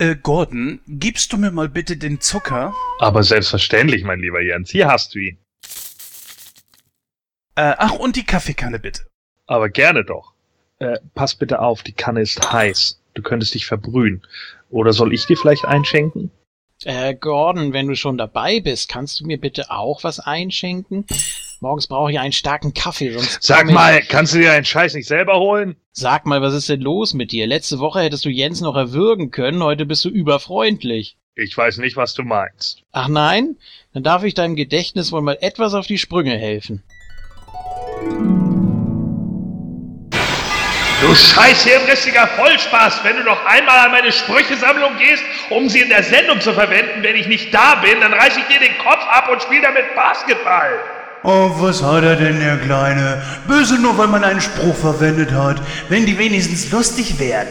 Äh, Gordon, gibst du mir mal bitte den Zucker? Aber selbstverständlich, mein lieber Jens. Hier hast du ihn. Äh, ach, und die Kaffeekanne bitte. Aber gerne doch. Äh, pass bitte auf, die Kanne ist heiß. Du könntest dich verbrühen. Oder soll ich dir vielleicht einschenken? Äh, Gordon, wenn du schon dabei bist, kannst du mir bitte auch was einschenken? Morgens brauche ich einen starken Kaffee, sonst. Sag mal, kannst du dir einen Scheiß nicht selber holen? Sag mal, was ist denn los mit dir? Letzte Woche hättest du Jens noch erwürgen können, heute bist du überfreundlich. Ich weiß nicht, was du meinst. Ach nein? Dann darf ich deinem Gedächtnis wohl mal etwas auf die Sprünge helfen. Du scheiß hirnrissiger Vollspaß! Wenn du noch einmal an meine Sprüchesammlung gehst, um sie in der Sendung zu verwenden, wenn ich nicht da bin, dann reiß ich dir den Kopf ab und spiel damit Basketball! Oh, was hat er denn, der Kleine? Böse nur, weil man einen Spruch verwendet hat. Wenn die wenigstens lustig wären.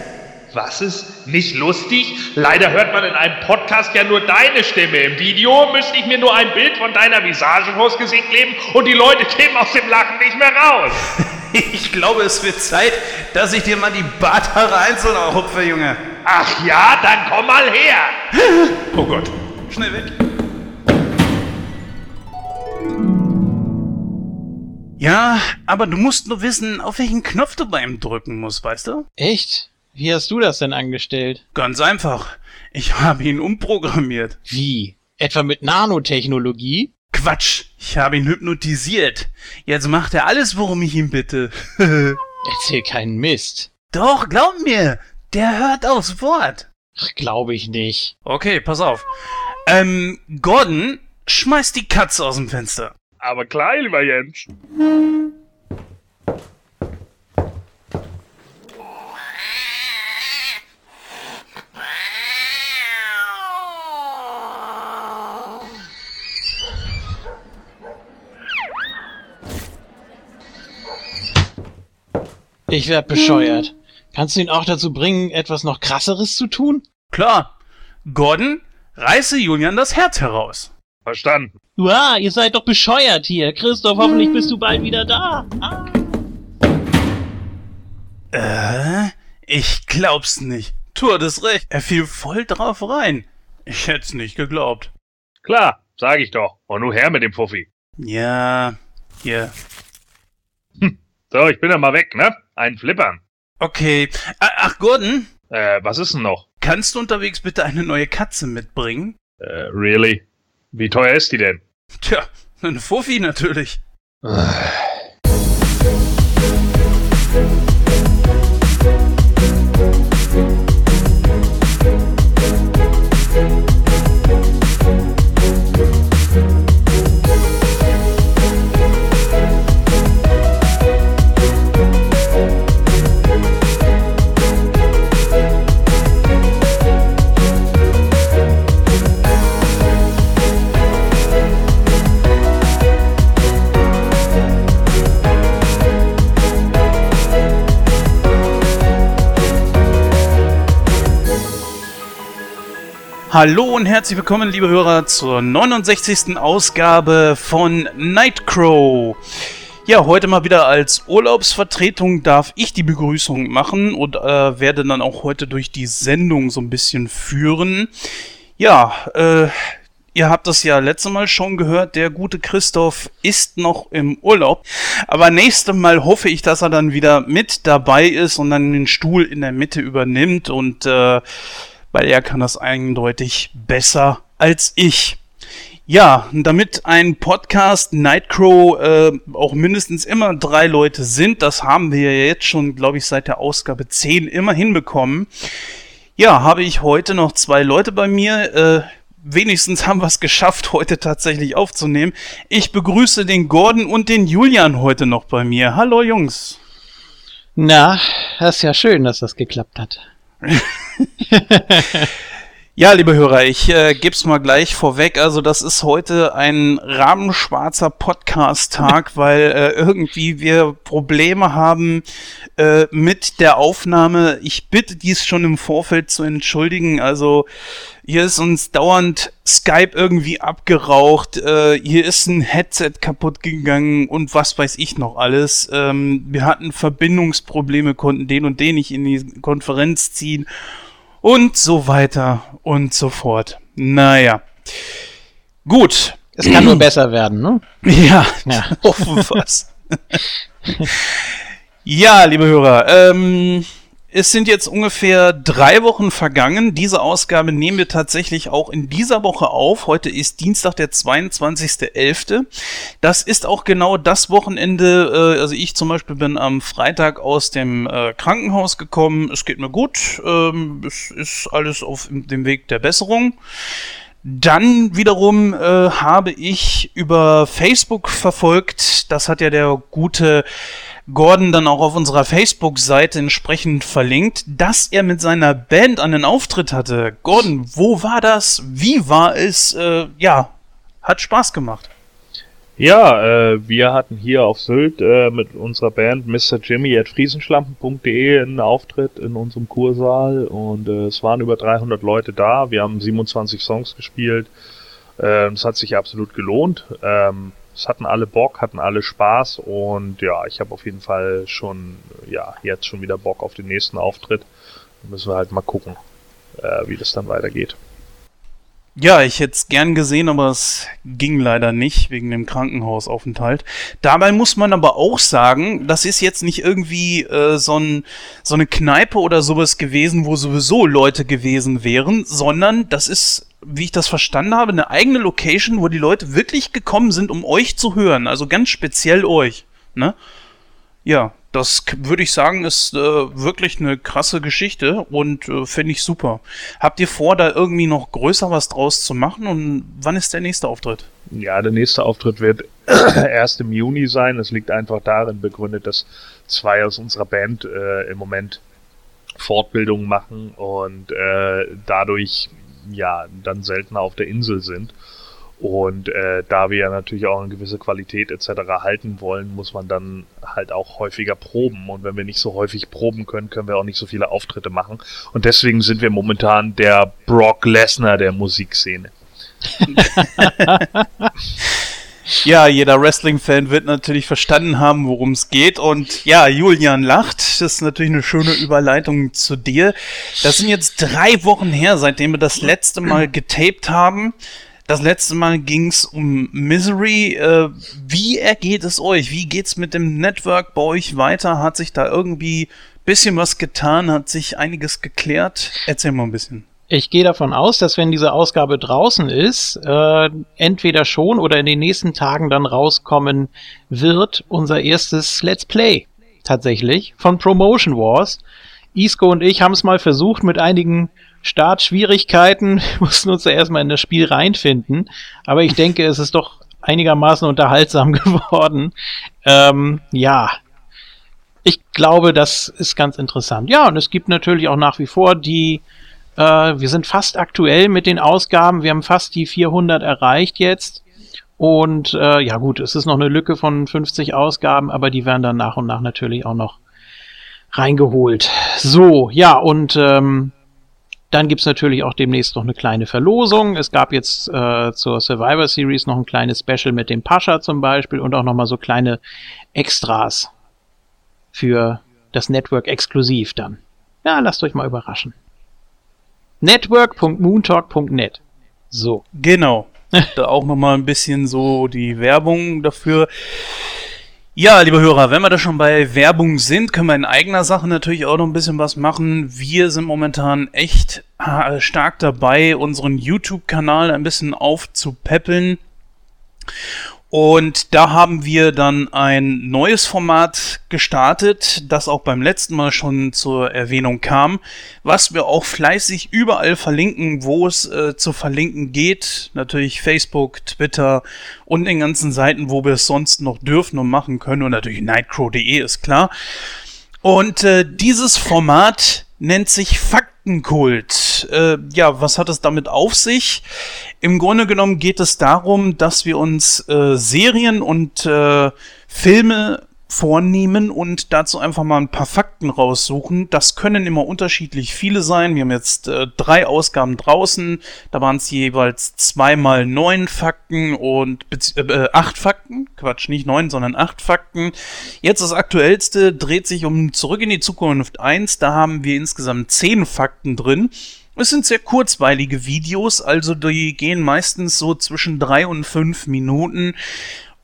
Was ist nicht lustig? Leider hört man in einem Podcast ja nur deine Stimme. Im Video müsste ich mir nur ein Bild von deiner Visage vors Gesicht kleben und die Leute kämen aus dem Lachen nicht mehr raus. Ich glaube, es wird Zeit, dass ich dir mal die Barthaare einzeln aufhupfe, Junge. Ach ja, dann komm mal her! Oh Gott. Schnell weg. Ja, aber du musst nur wissen, auf welchen Knopf du bei ihm drücken musst, weißt du? Echt? Wie hast du das denn angestellt? Ganz einfach. Ich habe ihn umprogrammiert. Wie? Etwa mit Nanotechnologie? Quatsch, ich habe ihn hypnotisiert. Jetzt macht er alles, worum ich ihn bitte. Erzähl keinen Mist. Doch, glaub mir, der hört aufs Wort. Ach, glaube ich nicht. Okay, pass auf. Ähm, Gordon, schmeiß die Katze aus dem Fenster. Aber klar, lieber Jens. Ich werd bescheuert. Kannst du ihn auch dazu bringen, etwas noch krasseres zu tun? Klar. Gordon, reiße Julian das Herz heraus. Verstanden. Uah, ihr seid doch bescheuert hier. Christoph, hoffentlich bist du bald wieder da. Ah. Äh, ich glaub's nicht. Du hattest recht. Er fiel voll drauf rein. Ich hätt's nicht geglaubt. Klar, sag ich doch. Und nur her mit dem Fuffi. Ja, hier. So, ich bin ja mal weg, ne? Einen Flippern. Okay. A- Ach, Gordon, Äh, was ist denn noch? kannst du unterwegs bitte eine neue Katze mitbringen? Äh, really? Wie teuer ist die denn? Tja, ein Fuffi natürlich. Hallo und herzlich willkommen, liebe Hörer, zur 69. Ausgabe von Nightcrow. Ja, heute mal wieder als Urlaubsvertretung darf ich die Begrüßung machen und äh, werde dann auch heute durch die Sendung so ein bisschen führen. Ja, äh, ihr habt das ja letzte Mal schon gehört, der gute Christoph ist noch im Urlaub. Aber nächste Mal hoffe ich, dass er dann wieder mit dabei ist und dann den Stuhl in der Mitte übernimmt und äh, weil er kann das eindeutig besser als ich. Ja, damit ein Podcast Nightcrow äh, auch mindestens immer drei Leute sind, das haben wir ja jetzt schon, glaube ich, seit der Ausgabe 10 immer hinbekommen. Ja, habe ich heute noch zwei Leute bei mir. Äh, wenigstens haben wir es geschafft, heute tatsächlich aufzunehmen. Ich begrüße den Gordon und den Julian heute noch bei mir. Hallo Jungs. Na, das ist ja schön, dass das geklappt hat. Ja, liebe Hörer, ich äh, geb's mal gleich vorweg. Also das ist heute ein rabenschwarzer Podcast-Tag, weil äh, irgendwie wir Probleme haben äh, mit der Aufnahme. Ich bitte dies schon im Vorfeld zu entschuldigen. Also hier ist uns dauernd Skype irgendwie abgeraucht. Äh, hier ist ein Headset kaputt gegangen und was weiß ich noch alles. Ähm, wir hatten Verbindungsprobleme, konnten den und den nicht in die Konferenz ziehen. Und so weiter und so fort. Naja. Gut. Es kann nur besser werden, ne? Ja, Ja. hoffen wir's. ja, liebe Hörer, ähm, es sind jetzt ungefähr drei Wochen vergangen. Diese Ausgabe nehmen wir tatsächlich auch in dieser Woche auf. Heute ist Dienstag, der 22.11. Das ist auch genau das Wochenende. Äh, also ich zum Beispiel bin am Freitag aus dem äh, Krankenhaus gekommen. Es geht mir gut. Ähm, es ist alles auf dem Weg der Besserung. Dann wiederum äh, habe ich über Facebook verfolgt, das hat ja der gute Gordon dann auch auf unserer Facebook-Seite entsprechend verlinkt, dass er mit seiner Band einen Auftritt hatte. Gordon, wo war das? Wie war es? Äh, ja, hat Spaß gemacht. Ja, äh, wir hatten hier auf Sylt äh, mit unserer Band Mr. Jimmy at friesenschlampen.de einen Auftritt in unserem Kursaal und äh, es waren über 300 Leute da. Wir haben 27 Songs gespielt. Äh, es hat sich absolut gelohnt. Ähm, es hatten alle Bock, hatten alle Spaß und ja, ich habe auf jeden Fall schon, ja, jetzt schon wieder Bock auf den nächsten Auftritt. Da müssen wir halt mal gucken, äh, wie das dann weitergeht. Ja, ich hätte es gern gesehen, aber es ging leider nicht wegen dem Krankenhausaufenthalt. Dabei muss man aber auch sagen, das ist jetzt nicht irgendwie äh, so, ein, so eine Kneipe oder sowas gewesen, wo sowieso Leute gewesen wären, sondern das ist, wie ich das verstanden habe, eine eigene Location, wo die Leute wirklich gekommen sind, um euch zu hören. Also ganz speziell euch. Ne? Ja, das würde ich sagen, ist äh, wirklich eine krasse Geschichte und äh, finde ich super. Habt ihr vor, da irgendwie noch größer was draus zu machen und wann ist der nächste Auftritt? Ja, der nächste Auftritt wird erst im Juni sein. Es liegt einfach darin begründet, dass zwei aus unserer Band äh, im Moment Fortbildungen machen und äh, dadurch ja dann seltener auf der Insel sind. Und äh, da wir ja natürlich auch eine gewisse Qualität etc. halten wollen, muss man dann halt auch häufiger proben. Und wenn wir nicht so häufig proben können, können wir auch nicht so viele Auftritte machen. Und deswegen sind wir momentan der Brock Lesnar der Musikszene. Ja, jeder Wrestling-Fan wird natürlich verstanden haben, worum es geht. Und ja, Julian lacht. Das ist natürlich eine schöne Überleitung zu dir. Das sind jetzt drei Wochen her, seitdem wir das letzte Mal getaped haben. Das letzte Mal ging es um Misery. Äh, wie ergeht es euch? Wie geht's mit dem Network bei euch weiter? Hat sich da irgendwie bisschen was getan? Hat sich einiges geklärt? Erzähl mal ein bisschen. Ich gehe davon aus, dass wenn diese Ausgabe draußen ist, äh, entweder schon oder in den nächsten Tagen dann rauskommen wird unser erstes Let's Play tatsächlich von Promotion Wars. Isco und ich haben es mal versucht mit einigen Startschwierigkeiten, mussten uns da erstmal in das Spiel reinfinden, aber ich denke, es ist doch einigermaßen unterhaltsam geworden. Ähm, ja, ich glaube, das ist ganz interessant. Ja, und es gibt natürlich auch nach wie vor die äh, wir sind fast aktuell mit den Ausgaben. Wir haben fast die 400 erreicht jetzt. Und äh, ja gut, es ist noch eine Lücke von 50 Ausgaben, aber die werden dann nach und nach natürlich auch noch reingeholt. So, ja, und ähm, dann gibt's natürlich auch demnächst noch eine kleine Verlosung. Es gab jetzt äh, zur Survivor Series noch ein kleines Special mit dem Pascha zum Beispiel und auch nochmal so kleine Extras für das Network exklusiv dann. Ja, lasst euch mal überraschen network.moontalk.net. So. Genau. da auch nochmal ein bisschen so die Werbung dafür. Ja, liebe Hörer, wenn wir da schon bei Werbung sind, können wir in eigener Sache natürlich auch noch ein bisschen was machen. Wir sind momentan echt äh, stark dabei, unseren YouTube-Kanal ein bisschen aufzupäppeln. Und da haben wir dann ein neues Format gestartet, das auch beim letzten Mal schon zur Erwähnung kam, was wir auch fleißig überall verlinken, wo es äh, zu verlinken geht. Natürlich Facebook, Twitter und den ganzen Seiten, wo wir es sonst noch dürfen und machen können. Und natürlich nightcrow.de ist klar. Und äh, dieses Format nennt sich Faktenkult. Äh, ja, was hat es damit auf sich? Im Grunde genommen geht es darum, dass wir uns äh, Serien und äh, Filme vornehmen und dazu einfach mal ein paar Fakten raussuchen. Das können immer unterschiedlich viele sein. Wir haben jetzt äh, drei Ausgaben draußen. Da waren es jeweils zweimal neun Fakten und äh, äh, acht Fakten. Quatsch, nicht neun, sondern acht Fakten. Jetzt das aktuellste dreht sich um Zurück in die Zukunft 1. Da haben wir insgesamt zehn Fakten drin. Es sind sehr kurzweilige Videos, also die gehen meistens so zwischen drei und fünf Minuten.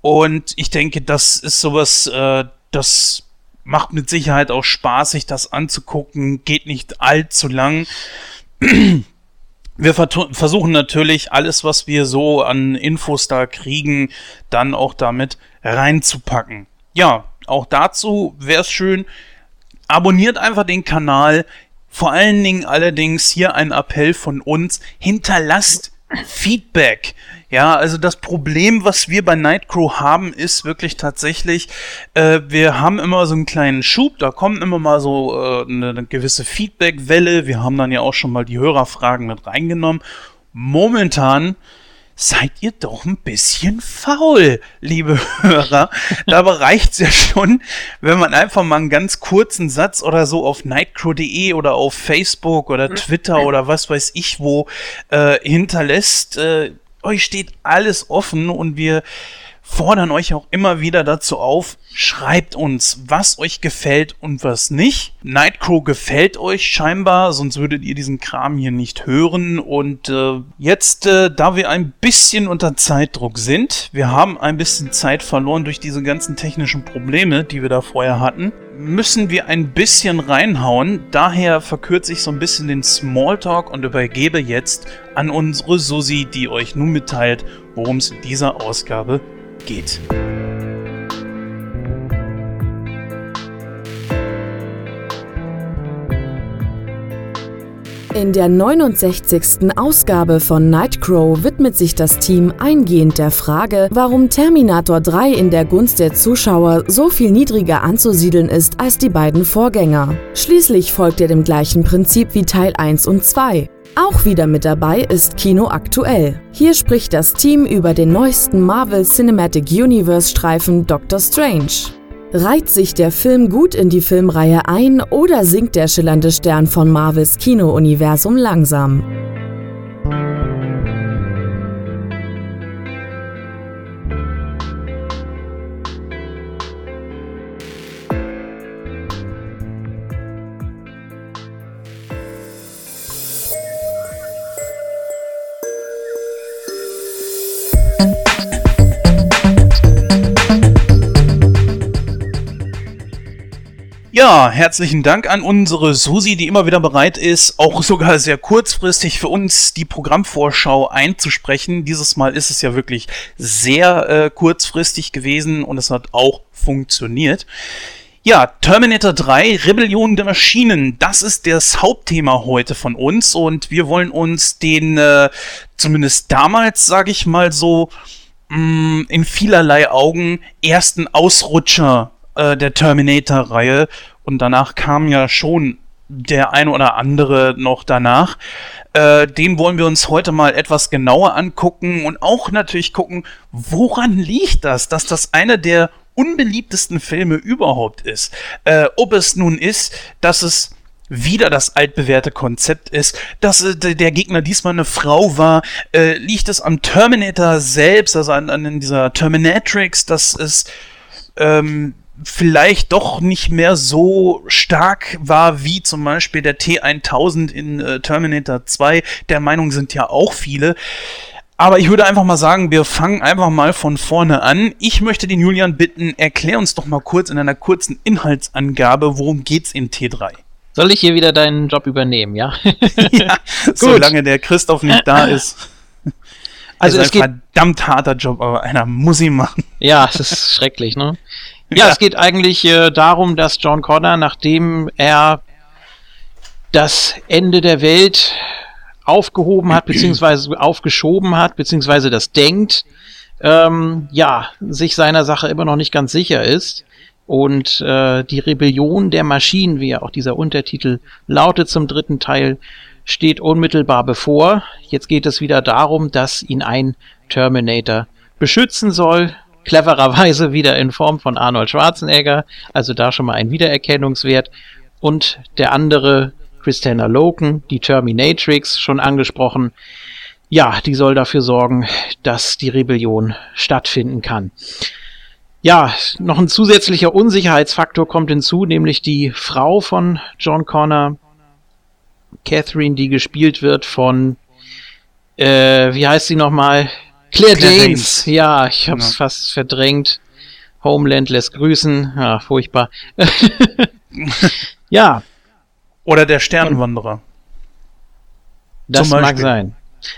Und ich denke, das ist sowas, äh, das macht mit Sicherheit auch Spaß, sich das anzugucken, geht nicht allzu lang. Wir versuchen natürlich alles, was wir so an Infos da kriegen, dann auch damit reinzupacken. Ja, auch dazu wäre es schön, abonniert einfach den Kanal. Vor allen Dingen allerdings hier ein Appell von uns, hinterlasst Feedback. Ja, also das Problem, was wir bei Nightcrow haben, ist wirklich tatsächlich, äh, wir haben immer so einen kleinen Schub, da kommt immer mal so äh, eine, eine gewisse Feedbackwelle. Wir haben dann ja auch schon mal die Hörerfragen mit reingenommen. Momentan seid ihr doch ein bisschen faul, liebe Hörer. Dabei reicht's ja schon, wenn man einfach mal einen ganz kurzen Satz oder so auf nightcrow.de oder auf Facebook oder Twitter oder was weiß ich wo äh, hinterlässt. Äh, euch steht alles offen und wir fordern euch auch immer wieder dazu auf, schreibt uns, was euch gefällt und was nicht. Nightcrow gefällt euch scheinbar, sonst würdet ihr diesen Kram hier nicht hören. Und äh, jetzt, äh, da wir ein bisschen unter Zeitdruck sind, wir haben ein bisschen Zeit verloren durch diese ganzen technischen Probleme, die wir da vorher hatten, müssen wir ein bisschen reinhauen. Daher verkürze ich so ein bisschen den Smalltalk und übergebe jetzt an unsere Susi, die euch nun mitteilt, worum es in dieser Ausgabe geht. In der 69. Ausgabe von Nightcrow widmet sich das Team eingehend der Frage, warum Terminator 3 in der Gunst der Zuschauer so viel niedriger anzusiedeln ist als die beiden Vorgänger. Schließlich folgt er dem gleichen Prinzip wie Teil 1 und 2. Auch wieder mit dabei ist Kino aktuell. Hier spricht das Team über den neuesten Marvel Cinematic Universe Streifen Doctor Strange. Reiht sich der Film gut in die Filmreihe ein oder sinkt der schillernde Stern von Marvels Kino-Universum langsam? Herzlichen Dank an unsere Susi, die immer wieder bereit ist, auch sogar sehr kurzfristig für uns die Programmvorschau einzusprechen. Dieses Mal ist es ja wirklich sehr äh, kurzfristig gewesen und es hat auch funktioniert. Ja, Terminator 3, Rebellion der Maschinen, das ist das Hauptthema heute von uns und wir wollen uns den, äh, zumindest damals, sage ich mal so, mh, mm, in vielerlei Augen ersten Ausrutscher äh, der Terminator-Reihe und danach kam ja schon der ein oder andere noch danach. Äh, den wollen wir uns heute mal etwas genauer angucken und auch natürlich gucken, woran liegt das, dass das einer der unbeliebtesten Filme überhaupt ist. Äh, ob es nun ist, dass es wieder das altbewährte Konzept ist, dass äh, der Gegner diesmal eine Frau war, äh, liegt es am Terminator selbst, also an, an dieser Terminatrix, dass es ähm, vielleicht doch nicht mehr so stark war wie zum Beispiel der T1000 in äh, Terminator 2. Der Meinung sind ja auch viele. Aber ich würde einfach mal sagen, wir fangen einfach mal von vorne an. Ich möchte den Julian bitten, erklär uns doch mal kurz in einer kurzen Inhaltsangabe, worum geht's in T3? Soll ich hier wieder deinen Job übernehmen, ja? ja, solange der Christoph nicht da ist. Also es ist ein verdammt harter Job, aber einer muss ihn machen. Ja, es ist schrecklich, ne? Ja, es geht eigentlich äh, darum, dass John Connor, nachdem er das Ende der Welt aufgehoben hat, beziehungsweise aufgeschoben hat, beziehungsweise das denkt, ähm, ja, sich seiner Sache immer noch nicht ganz sicher ist. Und äh, die Rebellion der Maschinen, wie ja auch dieser Untertitel lautet zum dritten Teil, steht unmittelbar bevor. Jetzt geht es wieder darum, dass ihn ein Terminator beschützen soll clevererweise wieder in Form von Arnold Schwarzenegger, also da schon mal ein Wiedererkennungswert. Und der andere, Christina Loken, die Terminatrix, schon angesprochen. Ja, die soll dafür sorgen, dass die Rebellion stattfinden kann. Ja, noch ein zusätzlicher Unsicherheitsfaktor kommt hinzu, nämlich die Frau von John Connor, Catherine, die gespielt wird von, äh, wie heißt sie nochmal? Claire, Claire Danes. Danes. Ja, ich hab's ja. fast verdrängt. Homeland lässt grüßen. Ja, furchtbar. ja. Oder der Sternwanderer. Das mag sein.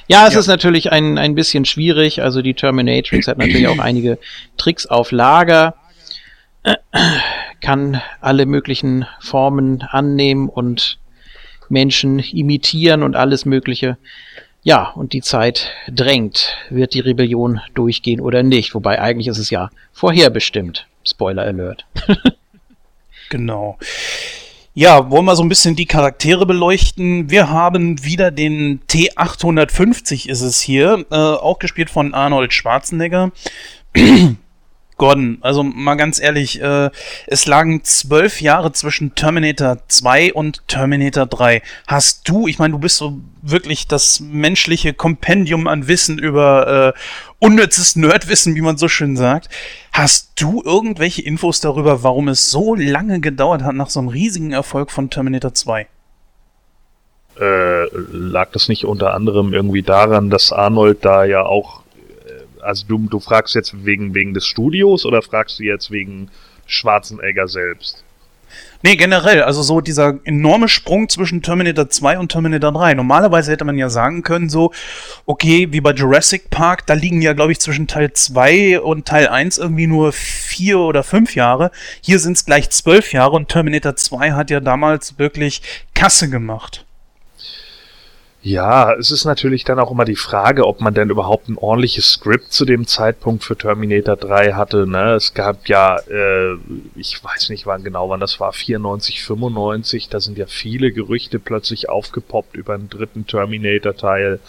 Ja, es ja. ist natürlich ein, ein bisschen schwierig. Also die Terminatrix hat natürlich auch einige Tricks auf Lager, kann alle möglichen Formen annehmen und Menschen imitieren und alles Mögliche. Ja, und die Zeit drängt. Wird die Rebellion durchgehen oder nicht? Wobei eigentlich ist es ja vorherbestimmt. Spoiler Alert. genau. Ja, wollen wir so ein bisschen die Charaktere beleuchten. Wir haben wieder den T850 ist es hier, äh, auch gespielt von Arnold Schwarzenegger. Gordon, also mal ganz ehrlich, äh, es lagen zwölf Jahre zwischen Terminator 2 und Terminator 3. Hast du, ich meine, du bist so wirklich das menschliche Kompendium an Wissen über äh, unnützes Nerdwissen, wie man so schön sagt. Hast du irgendwelche Infos darüber, warum es so lange gedauert hat nach so einem riesigen Erfolg von Terminator 2? Äh, lag das nicht unter anderem irgendwie daran, dass Arnold da ja auch also du, du fragst jetzt wegen, wegen des Studios oder fragst du jetzt wegen Schwarzenegger selbst? Nee, generell, also so dieser enorme Sprung zwischen Terminator 2 und Terminator 3. Normalerweise hätte man ja sagen können, so, okay, wie bei Jurassic Park, da liegen ja, glaube ich, zwischen Teil 2 und Teil 1 irgendwie nur vier oder fünf Jahre. Hier sind es gleich zwölf Jahre und Terminator 2 hat ja damals wirklich Kasse gemacht. Ja, es ist natürlich dann auch immer die Frage, ob man denn überhaupt ein ordentliches Skript zu dem Zeitpunkt für Terminator 3 hatte. Ne? Es gab ja, äh, ich weiß nicht wann genau, wann das war, 94, 95, da sind ja viele Gerüchte plötzlich aufgepoppt über einen dritten Terminator-Teil.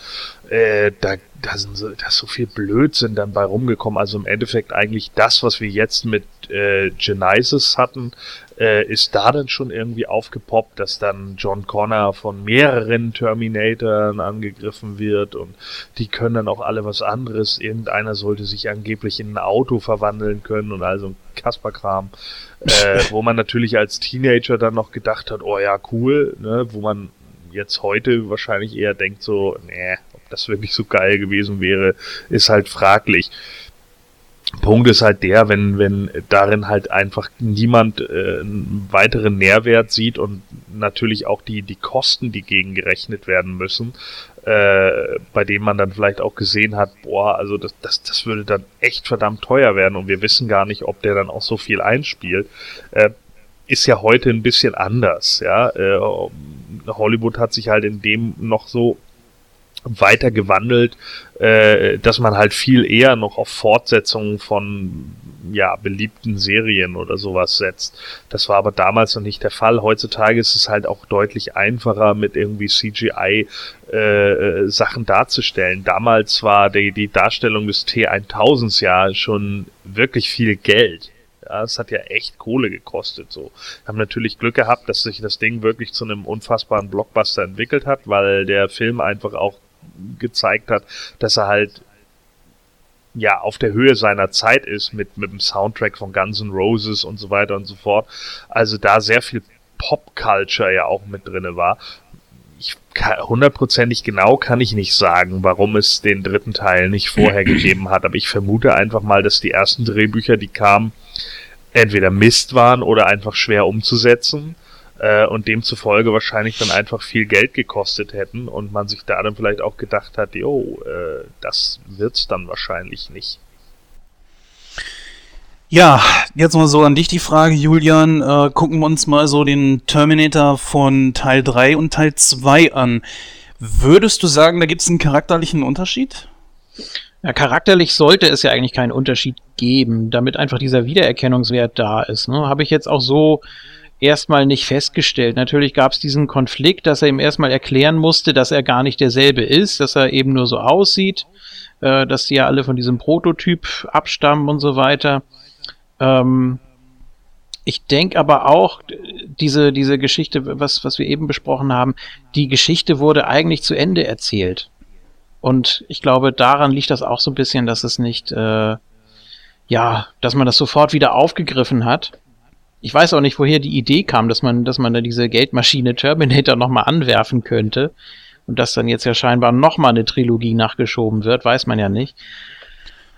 Äh, da, da, sind so, da ist so viel Blödsinn dann bei rumgekommen. Also im Endeffekt eigentlich das, was wir jetzt mit äh, Genesis hatten, äh, ist da dann schon irgendwie aufgepoppt, dass dann John Connor von mehreren Terminatoren angegriffen wird und die können dann auch alle was anderes. Irgendeiner sollte sich angeblich in ein Auto verwandeln können und also ein Kasperkram, äh, wo man natürlich als Teenager dann noch gedacht hat, oh ja, cool, ne, wo man jetzt heute wahrscheinlich eher denkt so, nee, ob das wirklich so geil gewesen wäre, ist halt fraglich. Punkt ist halt der, wenn, wenn darin halt einfach niemand äh, einen weiteren Nährwert sieht und natürlich auch die, die Kosten, die gegengerechnet werden müssen, äh, bei denen man dann vielleicht auch gesehen hat, boah, also das, das, das würde dann echt verdammt teuer werden und wir wissen gar nicht, ob der dann auch so viel einspielt, äh, ist ja heute ein bisschen anders, ja. Äh, Hollywood hat sich halt in dem noch so weiter gewandelt, äh, dass man halt viel eher noch auf Fortsetzungen von ja beliebten Serien oder sowas setzt. Das war aber damals noch nicht der Fall. Heutzutage ist es halt auch deutlich einfacher mit irgendwie CGI äh, äh, Sachen darzustellen. Damals war die, die Darstellung des T1000s ja schon wirklich viel Geld. Ja, es hat ja echt Kohle gekostet. So, haben natürlich Glück gehabt, dass sich das Ding wirklich zu einem unfassbaren Blockbuster entwickelt hat, weil der Film einfach auch gezeigt hat, dass er halt ja auf der Höhe seiner Zeit ist mit mit dem Soundtrack von Guns N' Roses und so weiter und so fort. Also da sehr viel Pop-Culture ja auch mit drinne war. Ich hundertprozentig genau kann ich nicht sagen, warum es den dritten Teil nicht vorher gegeben hat, aber ich vermute einfach mal, dass die ersten Drehbücher, die kamen, entweder Mist waren oder einfach schwer umzusetzen äh, und demzufolge wahrscheinlich dann einfach viel Geld gekostet hätten und man sich da dann vielleicht auch gedacht hat, jo, äh, das wird's dann wahrscheinlich nicht. Ja, jetzt mal so an dich die Frage, Julian. Äh, gucken wir uns mal so den Terminator von Teil 3 und Teil 2 an. Würdest du sagen, da gibt es einen charakterlichen Unterschied? Ja, charakterlich sollte es ja eigentlich keinen Unterschied geben, damit einfach dieser Wiedererkennungswert da ist. Ne? Habe ich jetzt auch so erstmal nicht festgestellt. Natürlich gab es diesen Konflikt, dass er ihm erstmal erklären musste, dass er gar nicht derselbe ist, dass er eben nur so aussieht, äh, dass die ja alle von diesem Prototyp abstammen und so weiter. Ähm, ich denke aber auch, diese, diese Geschichte, was, was wir eben besprochen haben, die Geschichte wurde eigentlich zu Ende erzählt. Und ich glaube, daran liegt das auch so ein bisschen, dass es nicht, äh, ja, dass man das sofort wieder aufgegriffen hat ich weiß auch nicht, woher die Idee kam, dass man, dass man da diese Geldmaschine Terminator nochmal anwerfen könnte. Und dass dann jetzt ja scheinbar nochmal eine Trilogie nachgeschoben wird, weiß man ja nicht.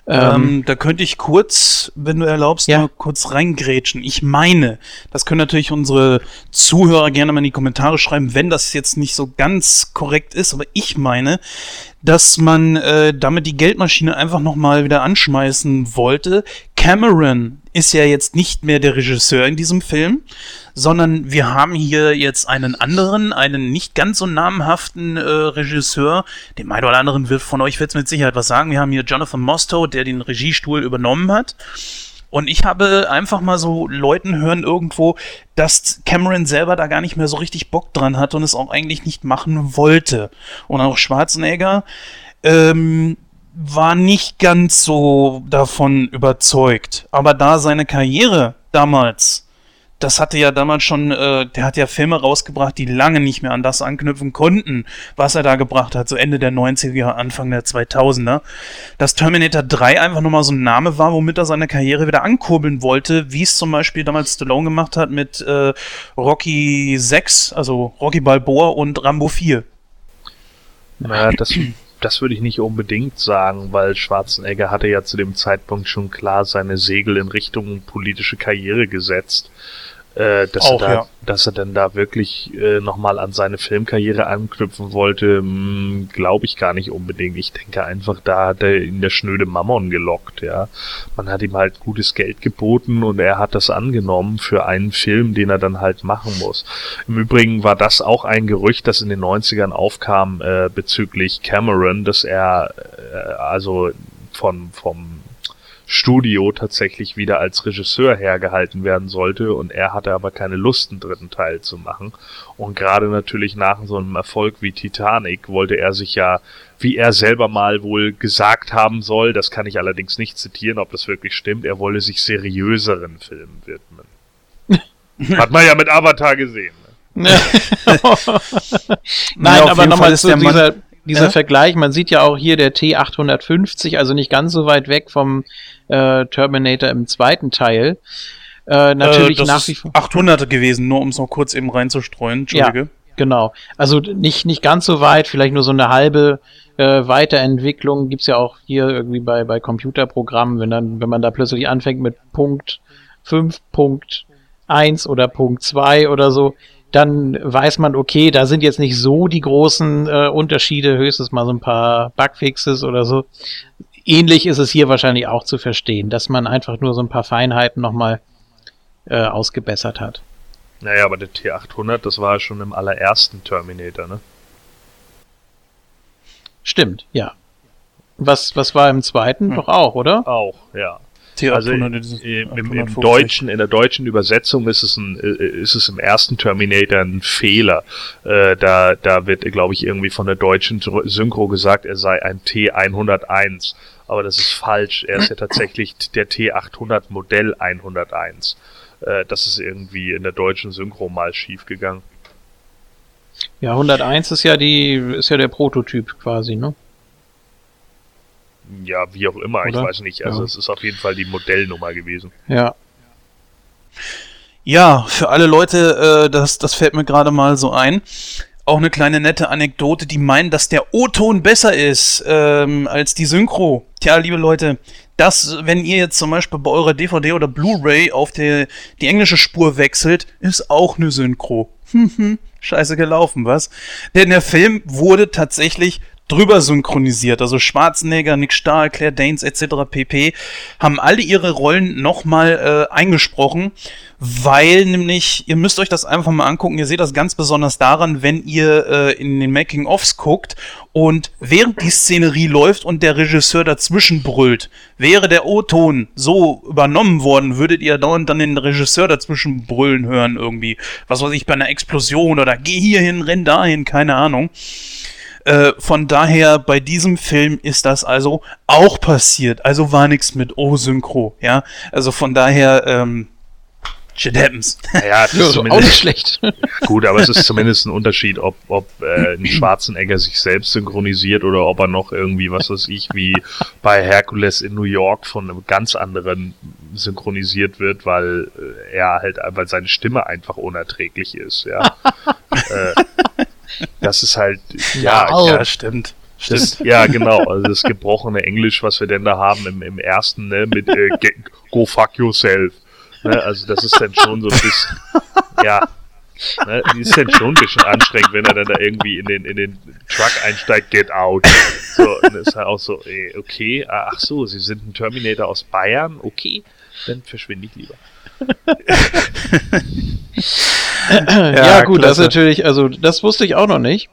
Ähm, ähm, da könnte ich kurz, wenn du erlaubst, ja. mal kurz reingrätschen. Ich meine, das können natürlich unsere Zuhörer gerne mal in die Kommentare schreiben, wenn das jetzt nicht so ganz korrekt ist, aber ich meine, dass man äh, damit die Geldmaschine einfach nochmal wieder anschmeißen wollte. Cameron ist ja jetzt nicht mehr der Regisseur in diesem Film, sondern wir haben hier jetzt einen anderen, einen nicht ganz so namhaften äh, Regisseur. Dem einen oder anderen wird von euch wird mit Sicherheit was sagen. Wir haben hier Jonathan Mostow, der den Regiestuhl übernommen hat. Und ich habe einfach mal so Leuten hören irgendwo, dass Cameron selber da gar nicht mehr so richtig Bock dran hat und es auch eigentlich nicht machen wollte. Und auch Schwarzenegger ähm, war nicht ganz so davon überzeugt. Aber da seine Karriere damals das hatte ja damals schon, äh, der hat ja Filme rausgebracht, die lange nicht mehr an das anknüpfen konnten, was er da gebracht hat, so Ende der 90er, Anfang der 2000er. Dass Terminator 3 einfach nochmal so ein Name war, womit er seine Karriere wieder ankurbeln wollte, wie es zum Beispiel damals Stallone gemacht hat mit äh, Rocky 6, also Rocky Balboa und Rambo 4. Naja, das, das würde ich nicht unbedingt sagen, weil Schwarzenegger hatte ja zu dem Zeitpunkt schon klar seine Segel in Richtung politische Karriere gesetzt äh, dass, Auch, er da, ja. dass er dann da wirklich äh, nochmal an seine Filmkarriere anknüpfen wollte, hm, glaube ich gar nicht unbedingt. Ich denke einfach, da hat er in der schnöde Mammon gelockt, ja. Man hat ihm halt gutes Geld geboten und er hat das angenommen für einen Film, den er dann halt machen muss. Im Übrigen war das auch ein Gerücht, das in den 90ern aufkam äh, bezüglich Cameron, dass er äh, also von vom Studio tatsächlich wieder als Regisseur hergehalten werden sollte und er hatte aber keine Lust, einen dritten Teil zu machen. Und gerade natürlich nach so einem Erfolg wie Titanic wollte er sich ja, wie er selber mal wohl gesagt haben soll, das kann ich allerdings nicht zitieren, ob das wirklich stimmt, er wolle sich seriöseren Filmen widmen. Hat man ja mit Avatar gesehen. Ne? Nein, ja, aber nochmal ist so dieser, dieser ja? Vergleich, man sieht ja auch hier der T850, also nicht ganz so weit weg vom äh, Terminator im zweiten Teil. Äh, natürlich äh, nach wie vor. 800 gewesen, nur um es noch kurz eben reinzustreuen. Entschuldige. Ja, genau. Also nicht, nicht ganz so weit, vielleicht nur so eine halbe äh, Weiterentwicklung. Gibt's ja auch hier irgendwie bei, bei Computerprogrammen, wenn dann, wenn man da plötzlich anfängt mit Punkt 5, Punkt 1 oder Punkt 2 oder so, dann weiß man, okay, da sind jetzt nicht so die großen äh, Unterschiede, höchstens mal so ein paar Bugfixes oder so. Ähnlich ist es hier wahrscheinlich auch zu verstehen, dass man einfach nur so ein paar Feinheiten nochmal äh, ausgebessert hat. Naja, aber der T800, das war schon im allerersten Terminator, ne? Stimmt, ja. Was, was war im zweiten? Hm. Doch auch, oder? Auch, ja. Also im, im, im, deutschen, in der deutschen Übersetzung ist es ein, ist es im ersten Terminator ein Fehler. Äh, da, da wird, glaube ich, irgendwie von der deutschen Synchro gesagt, er sei ein T101. Aber das ist falsch. Er ist ja tatsächlich der T800 Modell 101. Äh, das ist irgendwie in der deutschen Synchro mal schief gegangen. Ja, 101 ist ja die, ist ja der Prototyp quasi, ne? Ja, wie auch immer, Oder? ich weiß nicht. Also ja. es ist auf jeden Fall die Modellnummer gewesen. Ja. Ja, für alle Leute, äh, das, das fällt mir gerade mal so ein. Auch eine kleine nette Anekdote, die meinen, dass der O-Ton besser ist ähm, als die Synchro. Tja, liebe Leute, das, wenn ihr jetzt zum Beispiel bei eurer DVD oder Blu-ray auf die, die englische Spur wechselt, ist auch eine Synchro. Scheiße gelaufen, was? Denn der Film wurde tatsächlich drüber synchronisiert. Also Schwarzenegger, Nick Stahl, Claire Danes etc. pp. haben alle ihre Rollen nochmal äh, eingesprochen, weil nämlich, ihr müsst euch das einfach mal angucken, ihr seht das ganz besonders daran, wenn ihr äh, in den Making-ofs guckt und während die Szenerie läuft und der Regisseur dazwischen brüllt, wäre der O-Ton so übernommen worden, würdet ihr dauernd dann den Regisseur dazwischen brüllen hören irgendwie. Was weiß ich, bei einer Explosion oder geh hierhin, renn dahin, keine Ahnung. Äh, von daher, bei diesem Film ist das also auch passiert. Also war nichts mit O-Synchro, ja. Also von daher, ähm, shit happens. Ja, das ist auch nicht schlecht. Gut, aber es ist zumindest ein Unterschied, ob, ob äh, ein Schwarzenegger sich selbst synchronisiert oder ob er noch irgendwie, was weiß ich, wie bei Hercules in New York von einem ganz anderen synchronisiert wird, weil äh, er halt, weil seine Stimme einfach unerträglich ist, ja. äh, das ist halt, ja, Wow. Ja, stimmt. das, ja, genau. Also das gebrochene Englisch, was wir denn da haben im, im ersten, ne, mit äh, Go fuck yourself. Ne, also das ist dann schon so ein bisschen, ja, ne, die ist dann schon ein bisschen anstrengend, wenn er dann da irgendwie in den, in den Truck einsteigt, get out. So, und das ist halt auch so, eh, okay, ah, ach so, sie sind ein Terminator aus Bayern, okay, dann verschwinde ich lieber. ja, gut, das ist natürlich, also das wusste ich auch noch nicht,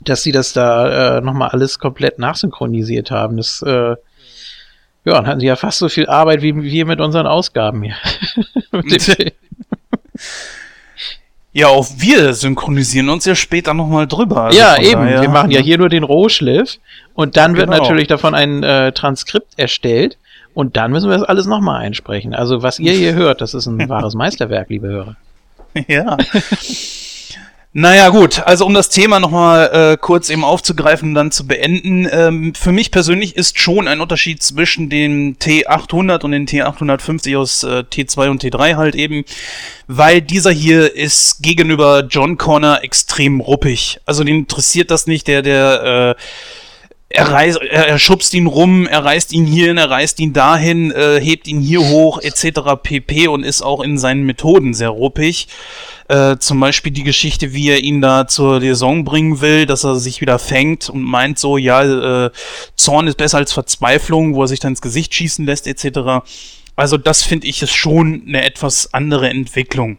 dass sie das da äh, nochmal alles komplett nachsynchronisiert haben. Das, äh, ja, dann hatten sie ja fast so viel Arbeit wie wir mit unseren Ausgaben hier. Ja, auch wir synchronisieren uns ja später nochmal drüber. Also ja, eben. daher- wir machen ja hier nur den Rohschliff und dann wird Genau. natürlich davon ein äh, Transkript erstellt und dann müssen wir das alles nochmal einsprechen. Also was ihr hier hört, das ist ein wahres Meisterwerk, liebe Hörer. Ja. Naja, gut, also um das Thema nochmal äh, kurz eben aufzugreifen und dann zu beenden. Ähm, für mich persönlich ist schon ein Unterschied zwischen dem T800 und den T850 aus äh, T2 und T3 halt eben, weil dieser hier ist gegenüber John Connor extrem ruppig. Also den interessiert das nicht, der, der, äh, er, reißt, er, er schubst ihn rum, er reißt ihn hierhin, er reißt ihn dahin, äh, hebt ihn hier hoch, etc. pp. und ist auch in seinen Methoden sehr ruppig. Äh, zum Beispiel die Geschichte, wie er ihn da zur Liaison bringen will, dass er sich wieder fängt und meint so, ja, äh, Zorn ist besser als Verzweiflung, wo er sich dann ins Gesicht schießen lässt, etc. Also das finde ich ist schon eine etwas andere Entwicklung.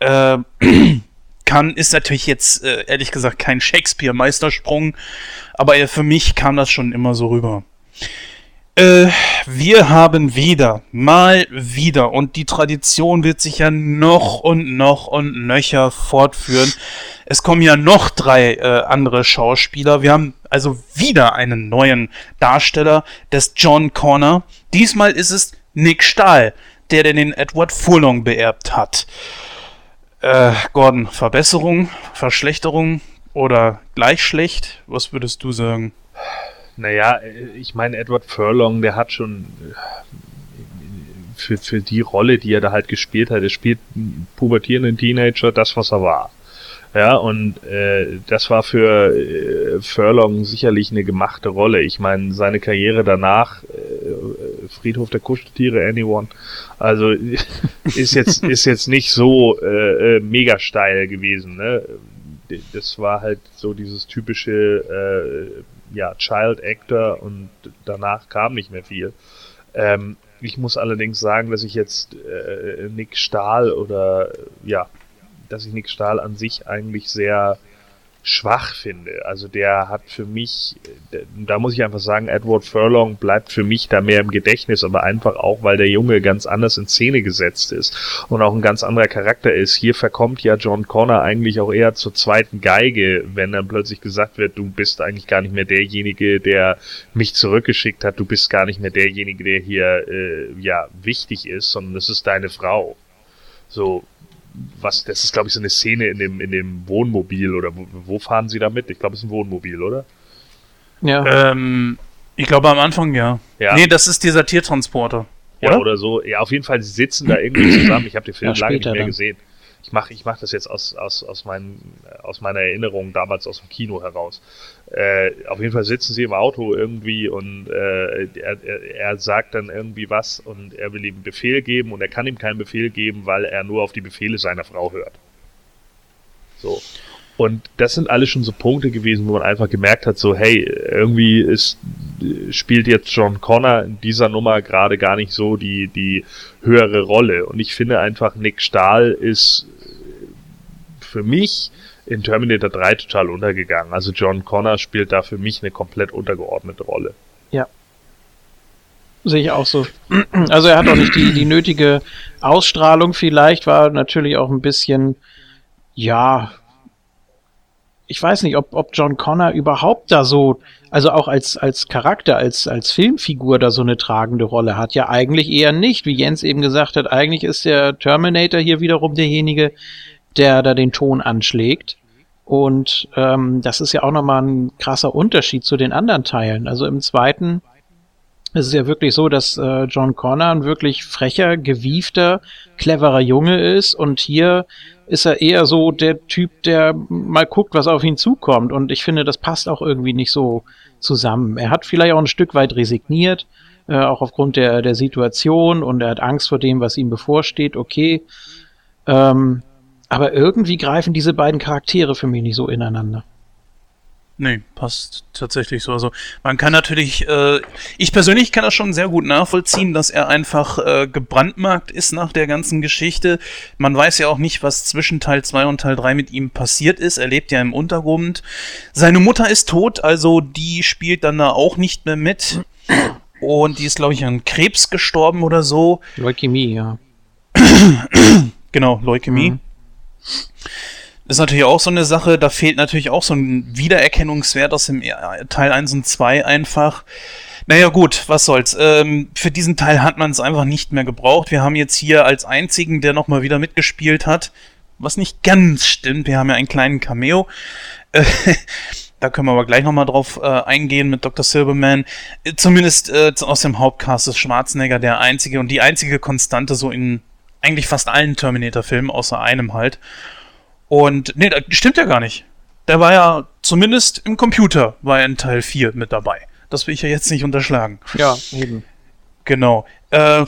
Äh, kann, ist natürlich jetzt äh, ehrlich gesagt kein Shakespeare-Meistersprung, aber äh, für mich kam das schon immer so rüber. Äh, wir haben wieder, mal wieder, und die Tradition wird sich ja noch und noch und nöcher fortführen. Es kommen ja noch drei äh, andere Schauspieler. Wir haben also wieder einen neuen Darsteller des John Connor. Diesmal ist es Nick Stahl, der den Edward Furlong beerbt hat. Äh, Gordon, Verbesserung, Verschlechterung oder gleich schlecht? Was würdest du sagen? Naja, äh, ich meine, Edward Furlong, der hat schon äh, für, für die Rolle, die er da halt gespielt hat, er spielt pubertierenden Teenager, das, was er war. Ja, und äh, das war für äh, Furlong sicherlich eine gemachte Rolle. Ich meine, seine Karriere danach, äh, Friedhof der Kuscheltiere, Anyone, also ist jetzt ist jetzt nicht so äh, äh, mega steil gewesen. Ne? Das war halt so dieses typische äh, ja, Child Actor und danach kam nicht mehr viel. Ähm, ich muss allerdings sagen, dass ich jetzt äh, Nick Stahl oder ja, dass ich Nick Stahl an sich eigentlich sehr schwach finde. Also der hat für mich, äh, da muss ich einfach sagen, Edward Furlong bleibt für mich da mehr im Gedächtnis, aber einfach auch, weil der Junge ganz anders in Szene gesetzt ist und auch ein ganz anderer Charakter ist. Hier verkommt ja John Connor eigentlich auch eher zur zweiten Geige, wenn dann plötzlich gesagt wird, du bist eigentlich gar nicht mehr derjenige, der mich zurückgeschickt hat, du bist gar nicht mehr derjenige, der hier äh, ja wichtig ist, sondern das ist deine Frau. So, was, das ist, glaube ich, so eine Szene in dem, in dem Wohnmobil oder wo, wo fahren sie da mit? Ich glaube, es ist ein Wohnmobil, oder? Ja. Ähm, ich glaube am Anfang ja. Ja. Nee, das ist dieser Tiertransporter. Ja, Oder? oder so. Ja, auf jeden Fall, sie sitzen da irgendwie zusammen. Ich habe den Film Ja, lange nicht mehr dann. gesehen. Ich mache ich mach das jetzt aus, aus, aus, meinen, aus meiner Erinnerung damals aus dem Kino heraus. Äh, auf jeden Fall sitzen sie im Auto irgendwie und äh, er, er, sagt dann irgendwie was und er will ihm einen Befehl geben und er kann ihm keinen Befehl geben, weil er nur auf die Befehle seiner Frau hört. So. Und das sind alles schon so Punkte gewesen, wo man einfach gemerkt hat, so, hey, irgendwie ist, spielt jetzt John Connor in dieser Nummer gerade gar nicht so die, die höhere Rolle. Und ich finde einfach, Nick Stahl ist für mich in Terminator 3 total untergegangen. Also John Connor spielt da für mich eine komplett untergeordnete Rolle. Ja. Sehe ich auch so. Also er hat auch nicht die, die nötige Ausstrahlung vielleicht, war natürlich auch ein bisschen, ja, ich weiß nicht, ob, ob John Connor überhaupt da so, also auch als, als Charakter, als, als Filmfigur da so eine tragende Rolle hat. Ja, eigentlich eher nicht. Wie Jens eben gesagt hat, eigentlich ist der Terminator hier wiederum derjenige, der da den Ton anschlägt. Und ähm, das ist ja auch nochmal ein krasser Unterschied zu den anderen Teilen. Also im zweiten ist es ja wirklich so, dass äh, John Connor ein wirklich frecher, gewiefter, cleverer Junge ist und hier ist er eher so der Typ, der mal guckt, was auf ihn zukommt. Und ich finde, das passt auch irgendwie nicht so zusammen. Er hat vielleicht auch ein Stück weit resigniert, äh, auch aufgrund der, der Situation und er hat Angst vor dem, was ihm bevorsteht. Okay. Ähm, aber irgendwie greifen diese beiden Charaktere für mich nicht so ineinander. Nee, passt tatsächlich so. Also man kann natürlich, äh, ich persönlich kann das schon sehr gut nachvollziehen, dass er einfach äh, gebrandmarkt ist nach der ganzen Geschichte. Man weiß ja auch nicht, was zwischen Teil 2 und Teil 3 mit ihm passiert ist. Er lebt ja im Untergrund. Seine Mutter ist tot, also die spielt dann da auch nicht mehr mit. Und die ist, glaube ich, an Krebs gestorben oder so. Leukämie, ja. genau, Leukämie. Mhm. Ist natürlich auch so eine Sache, da fehlt natürlich auch so ein Wiedererkennungswert aus dem Teil 1 und 2 einfach. Naja gut, was soll's. Ähm, für diesen Teil hat man es einfach nicht mehr gebraucht. Wir haben jetzt hier als einzigen, der nochmal wieder mitgespielt hat, was nicht ganz stimmt, wir haben ja einen kleinen Cameo. Äh, da können wir aber gleich nochmal drauf äh, eingehen mit Dr. Silverman. Äh, zumindest äh, aus dem Hauptcast ist Schwarzenegger der einzige und die einzige Konstante so in eigentlich fast allen Terminator-Filmen, außer einem halt. Und nee, das stimmt ja gar nicht. Der war ja zumindest im Computer, war in Teil 4 mit dabei. Das will ich ja jetzt nicht unterschlagen. Ja, eben. Genau. Äh,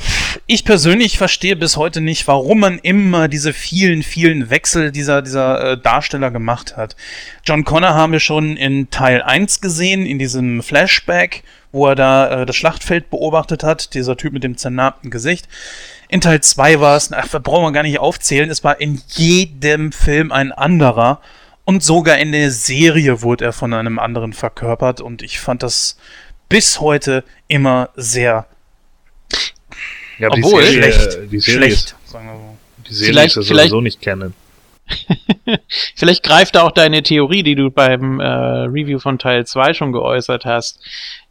ich persönlich verstehe bis heute nicht, warum man immer diese vielen, vielen Wechsel dieser, dieser äh, Darsteller gemacht hat. John Connor haben wir schon in Teil 1 gesehen, in diesem Flashback, wo er da äh, das Schlachtfeld beobachtet hat, dieser Typ mit dem zernarbten Gesicht. In Teil 2 war es, ach, brauchen wir gar nicht aufzählen, es war in jedem Film ein anderer. Und sogar in der Serie wurde er von einem anderen verkörpert. Und ich fand das bis heute immer sehr. Ja, Obwohl, die Serie, schlecht. Die Serie schlecht, ist, sagen wir so. Die Serie vielleicht, ist ja sowieso nicht kennen. vielleicht greift auch deine Theorie, die du beim äh, Review von Teil 2 schon geäußert hast,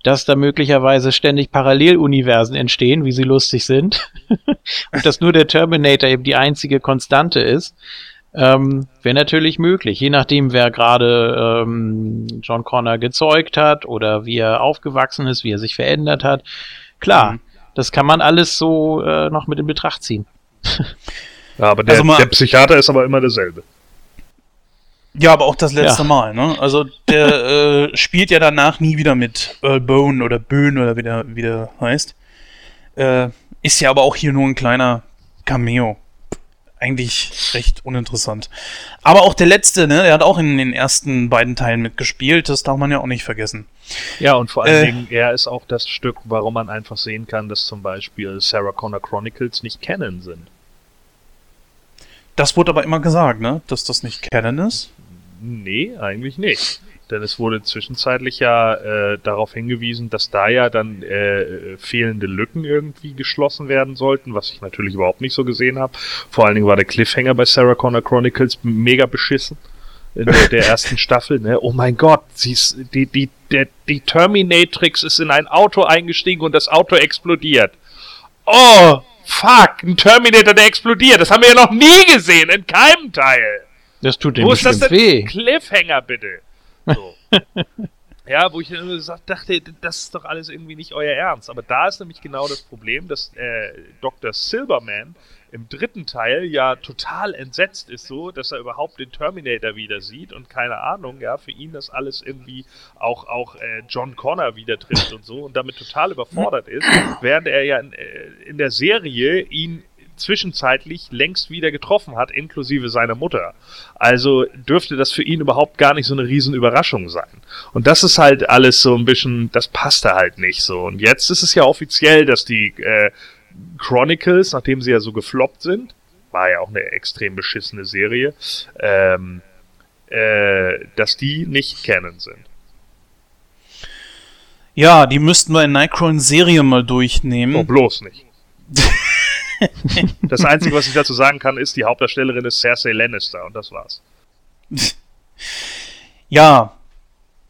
dass da möglicherweise ständig Paralleluniversen entstehen, wie sie lustig sind, und dass nur der Terminator eben die einzige Konstante ist, ähm, wäre natürlich möglich, je nachdem, wer gerade ähm, John Connor gezeugt hat oder wie er aufgewachsen ist, wie er sich verändert hat. Klar, mhm. das kann man alles so äh, noch mit in Betracht ziehen. ja, aber der, also der Psychiater ist aber immer derselbe. Ja, aber auch das letzte ja. Mal, ne? Also der äh, spielt ja danach nie wieder mit Earl Bone oder Böhn oder wie der, wie der heißt. Äh, ist ja aber auch hier nur ein kleiner Cameo. Eigentlich recht uninteressant. Aber auch der letzte, ne, der hat auch in den ersten beiden Teilen mitgespielt, das darf man ja auch nicht vergessen. Ja, und vor allen äh, Dingen, er ist auch das Stück, warum man einfach sehen kann, dass zum Beispiel Sarah Connor Chronicles nicht kennen sind. Das wurde aber immer gesagt, ne? Dass das nicht Canon ist? Nee, eigentlich nicht. Denn es wurde zwischenzeitlich ja äh, darauf hingewiesen, dass da ja dann äh, fehlende Lücken irgendwie geschlossen werden sollten, was ich natürlich überhaupt nicht so gesehen habe. Vor allen Dingen war der Cliffhanger bei Sarah Connor Chronicles mega beschissen in der, der ersten Staffel. Ne? Oh mein Gott, sie ist, die, die, der, die Terminatrix ist in ein Auto eingestiegen und das Auto explodiert. Oh, Fuck, ein Terminator, der explodiert. Das haben wir ja noch nie gesehen, in keinem Teil. Das tut dem Wo ist das denn? Weh. Cliffhanger, bitte. So. ja, wo ich dachte, das ist doch alles irgendwie nicht euer Ernst. Aber da ist nämlich genau das Problem, dass äh, Dr. Silverman im dritten Teil ja total entsetzt ist so, dass er überhaupt den Terminator wieder sieht und keine Ahnung, ja, für ihn das alles irgendwie auch, auch äh, John Connor wieder trifft und so und damit total überfordert ist, während er ja in, äh, in der Serie ihn zwischenzeitlich längst wieder getroffen hat, inklusive seiner Mutter. Also dürfte das für ihn überhaupt gar nicht so eine riesen Überraschung sein. Und das ist halt alles so ein bisschen, das passte halt nicht so. Und jetzt ist es ja offiziell, dass die äh, Chronicles, nachdem sie ja so gefloppt sind, war ja auch eine extrem beschissene Serie, ähm, äh, dass die nicht kennen sind. Ja, die müssten wir in Nightcrawler-Serie mal durchnehmen. Oh, bloß nicht. das Einzige, was ich dazu sagen kann, ist, die Hauptdarstellerin ist Cersei Lannister und das war's. Ja,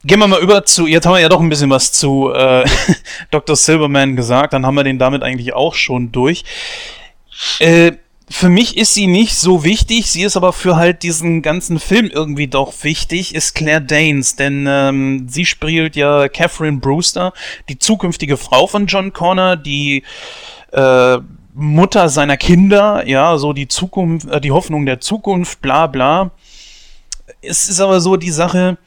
gehen wir mal über zu, jetzt haben wir ja doch ein bisschen was zu äh, Dr. Silverman gesagt, dann haben wir den damit eigentlich auch schon durch. Äh, für mich ist sie nicht so wichtig, sie ist aber für halt diesen ganzen Film irgendwie doch wichtig, ist Claire Danes, denn ähm, sie spielt ja Catherine Brewster, die zukünftige Frau von John Connor, die äh, Mutter seiner Kinder, ja, so die Zukunft, äh, die Hoffnung der Zukunft, bla bla. Es ist aber so die Sache,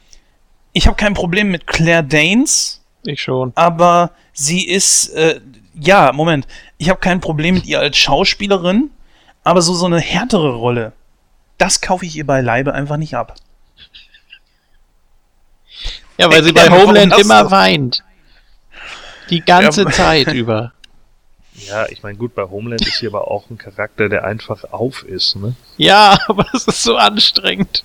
ich habe kein Problem mit Claire Danes. Ich schon. Aber sie ist, äh, ja, Moment, ich habe kein Problem mit ihr als Schauspielerin aber so, so eine härtere Rolle, das kaufe ich ihr beileibe einfach nicht ab. Ja, weil sie bei Homeland immer so? weint. Die ganze ja, Zeit über. Ja, ich meine, gut, bei Homeland ist sie aber auch ein Charakter, der einfach auf ist, ne? Ja, aber es ist so anstrengend.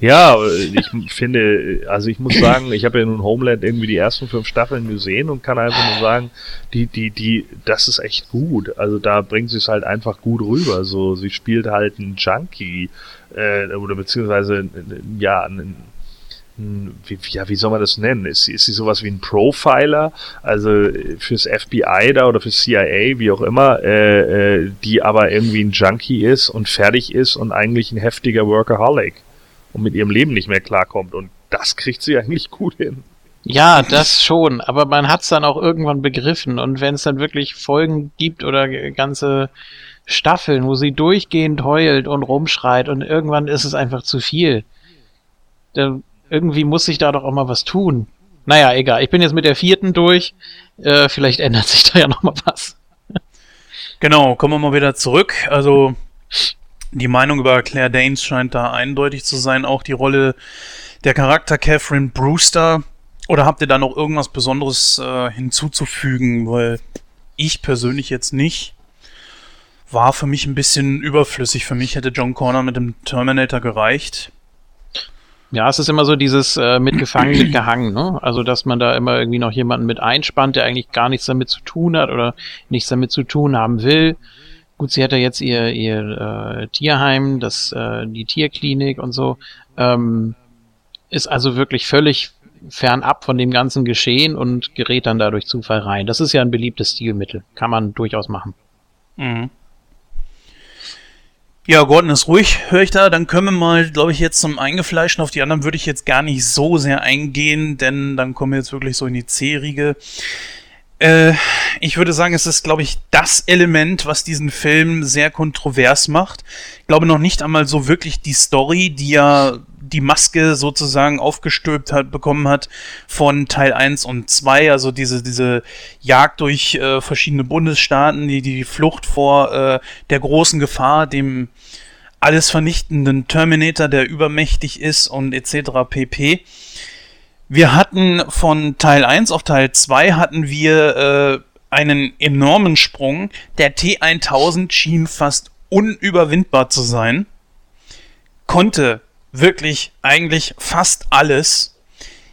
Ja, ich finde, also ich muss sagen, ich habe ja nun Homeland irgendwie die ersten fünf Staffeln gesehen und kann einfach nur sagen, die, die, die, das ist echt gut. Also da bringt sie es halt einfach gut rüber. So, sie spielt halt einen Junkie, äh, oder beziehungsweise, ja, einen, wie, ja, wie soll man das nennen? Ist, ist sie sowas wie ein Profiler, also fürs FBI da oder fürs CIA, wie auch immer, äh, äh, die aber irgendwie ein Junkie ist und fertig ist und eigentlich ein heftiger Workaholic und mit ihrem Leben nicht mehr klarkommt. Und das kriegt sie eigentlich gut hin. Ja, das schon, aber man hat es dann auch irgendwann begriffen. Und wenn es dann wirklich Folgen gibt oder ganze Staffeln, wo sie durchgehend heult und rumschreit und irgendwann ist es einfach zu viel. Da, irgendwie muss sich da doch auch mal was tun. Naja, egal. Ich bin jetzt mit der vierten durch. Äh, vielleicht ändert sich da ja noch mal was. Genau, kommen wir mal wieder zurück. Also die Meinung über Claire Danes scheint da eindeutig zu sein. Auch die Rolle der Charakter Catherine Brewster. Oder habt ihr da noch irgendwas Besonderes äh, hinzuzufügen? Weil ich persönlich jetzt nicht. War für mich ein bisschen überflüssig. Für mich hätte John Connor mit dem Terminator gereicht. Ja, es ist immer so dieses äh, mitgefangen, mitgehangen, ne? Also, dass man da immer irgendwie noch jemanden mit einspannt, der eigentlich gar nichts damit zu tun hat oder nichts damit zu tun haben will. Gut, sie hat ja jetzt ihr, ihr äh, Tierheim, das, äh, die Tierklinik und so. Ähm, ist also wirklich völlig fernab von dem ganzen Geschehen und gerät dann dadurch Zufall rein. Das ist ja ein beliebtes Stilmittel. Kann man durchaus machen. Mhm. Ja, Gordon ist ruhig, höre ich da. Dann können wir mal, glaube ich, jetzt zum Eingefleischten. Auf die anderen würde ich jetzt gar nicht so sehr eingehen, denn dann kommen wir jetzt wirklich so in die C-Riege. Äh, ich würde sagen, es ist, glaube ich, das Element, was diesen Film sehr kontrovers macht. Ich glaube noch nicht einmal so wirklich die Story, die ja die Maske sozusagen aufgestülpt hat, bekommen hat von Teil 1 und 2, also diese, diese Jagd durch äh, verschiedene Bundesstaaten, die, die Flucht vor äh, der großen Gefahr, dem alles vernichtenden Terminator, der übermächtig ist und etc. pp. Wir hatten von Teil 1 auf Teil 2 hatten wir äh, einen enormen Sprung. Der T1000 schien fast unüberwindbar zu sein. Konnte wirklich eigentlich fast alles.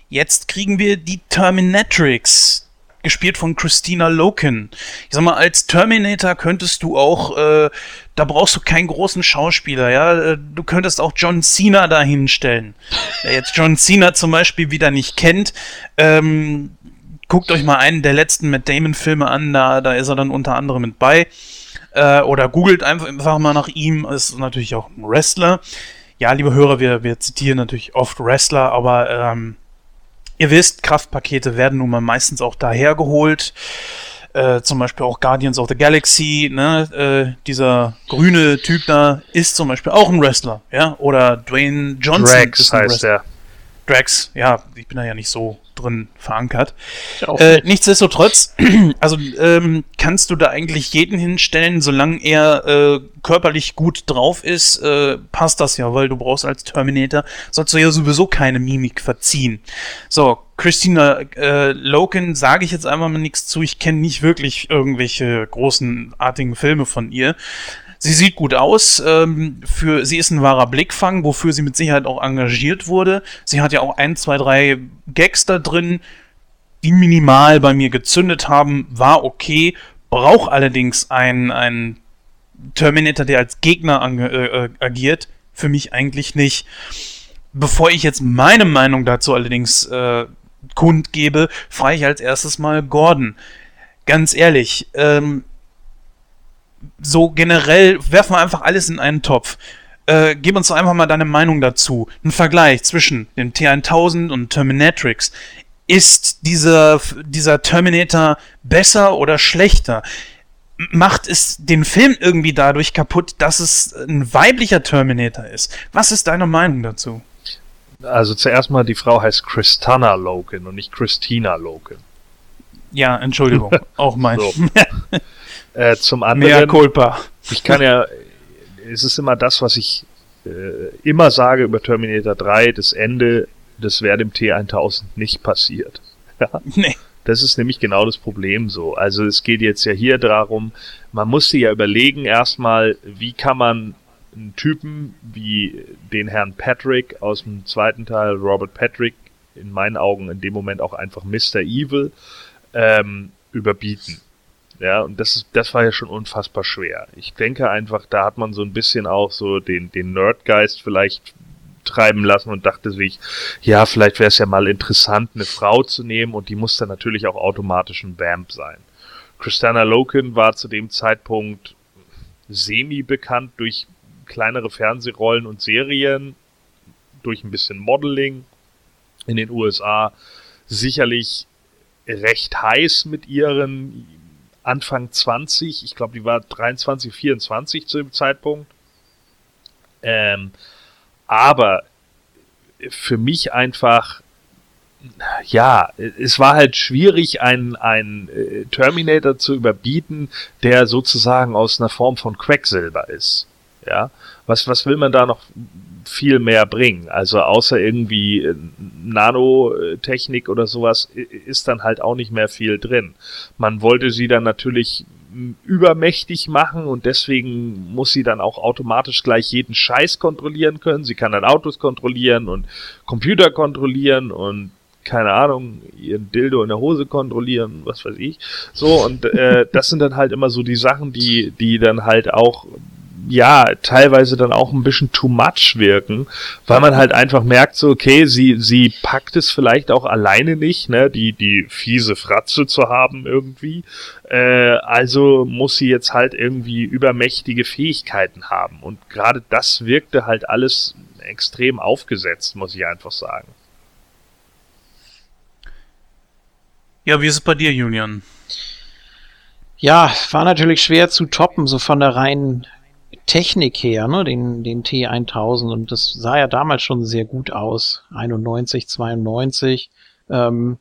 Jetzt kriegen wir die Terminatrix, gespielt von Christina Loken. Ich sag mal, als Terminator könntest du auch, äh, da brauchst du keinen großen Schauspieler, ja. Äh, du könntest auch John Cena da hinstellen. Wer jetzt John Cena zum Beispiel wieder nicht kennt, ähm, guckt euch mal einen der letzten Matt Damon-Filme an, da, da ist er dann unter anderem mit bei. Äh, oder googelt einfach, einfach mal nach ihm, ist natürlich auch ein Wrestler. Ja, liebe Hörer, wir, wir zitieren natürlich oft Wrestler, aber ähm, Ihr wisst, Kraftpakete werden nun mal meistens auch dahergeholt. Äh, zum Beispiel auch Guardians of the Galaxy, ne? Äh, dieser grüne Typ da ist zum Beispiel auch ein Wrestler, ja? Oder Dwayne Johnson Rex heißt er. Drax, ja, ich bin da ja nicht so drin verankert. Äh, nicht. nichtsdestotrotz, also ähm, kannst du da eigentlich jeden hinstellen, solange er äh, körperlich gut drauf ist, äh, passt das ja, weil du brauchst als Terminator, sollst du ja sowieso keine Mimik verziehen. So, Christina äh, Loken sage ich jetzt einfach mal nichts zu, ich kenne nicht wirklich irgendwelche großen artigen Filme von ihr. Sie sieht gut aus. Ähm, für sie ist ein wahrer Blickfang, wofür sie mit Sicherheit auch engagiert wurde. Sie hat ja auch ein, zwei, drei Gags da drin, die minimal bei mir gezündet haben. War okay. Braucht allerdings einen, Terminator, der als Gegner äh, äh, agiert. Für mich eigentlich nicht. Bevor ich jetzt meine Meinung dazu allerdings äh, kundgebe, frage ich als erstes mal Gordon. Ganz ehrlich, ähm, so generell werfen wir einfach alles in einen Topf. Äh, gib uns doch einfach mal deine Meinung dazu. Ein Vergleich zwischen dem T1000 und Terminatrix. Ist dieser, dieser Terminator besser oder schlechter? Macht es den Film irgendwie dadurch kaputt, dass es ein weiblicher Terminator ist? Was ist deine Meinung dazu? Also zuerst mal, die Frau heißt Christana Loken und nicht Christina Loken. Ja, Entschuldigung, auch mein. So. Äh, zum Mea anderen, culpa. ich kann ja, es ist immer das, was ich äh, immer sage über Terminator 3, das Ende, das wäre dem T1000 nicht passiert. Ja? Nee. Das ist nämlich genau das Problem so. Also es geht jetzt ja hier darum, man muss sich ja überlegen erstmal, wie kann man einen Typen wie den Herrn Patrick aus dem zweiten Teil, Robert Patrick, in meinen Augen in dem Moment auch einfach Mr. Evil, ähm, überbieten. Ja, und das das war ja schon unfassbar schwer. Ich denke einfach, da hat man so ein bisschen auch so den, den Nerdgeist vielleicht treiben lassen und dachte sich, ja, vielleicht wäre es ja mal interessant, eine Frau zu nehmen und die muss dann natürlich auch automatisch ein Vamp sein. Christiana Loken war zu dem Zeitpunkt semi-bekannt durch kleinere Fernsehrollen und Serien, durch ein bisschen Modeling in den USA, sicherlich recht heiß mit ihren Anfang 20, ich glaube, die war 23, 24 zu dem Zeitpunkt. Ähm, aber für mich einfach, ja, es war halt schwierig, einen, einen äh, Terminator zu überbieten, der sozusagen aus einer Form von Quecksilber ist. Ja, was, was will man da noch viel mehr bringen? Also außer irgendwie äh, Nanotechnik oder sowas ist dann halt auch nicht mehr viel drin. Man wollte sie dann natürlich m, übermächtig machen und deswegen muss sie dann auch automatisch gleich jeden Scheiß kontrollieren können. Sie kann dann Autos kontrollieren und Computer kontrollieren und keine Ahnung, ihren Dildo in der Hose kontrollieren, was weiß ich. So, und äh, das sind dann halt immer so die Sachen, die, die dann halt auch ja, teilweise dann auch ein bisschen too much wirken, weil man halt einfach merkt, so, okay, sie, sie packt es vielleicht auch alleine nicht, ne, die, die fiese Fratze zu haben irgendwie. Äh, also muss sie jetzt halt irgendwie übermächtige Fähigkeiten haben. Und gerade das wirkte halt alles extrem aufgesetzt, muss ich einfach sagen. Ja, wie ist es bei dir, Julian? Ja, war natürlich schwer zu toppen, so von der reinen Technik her, ne, den, den T1000 und das sah ja damals schon sehr gut aus. 91, 92. Ähm,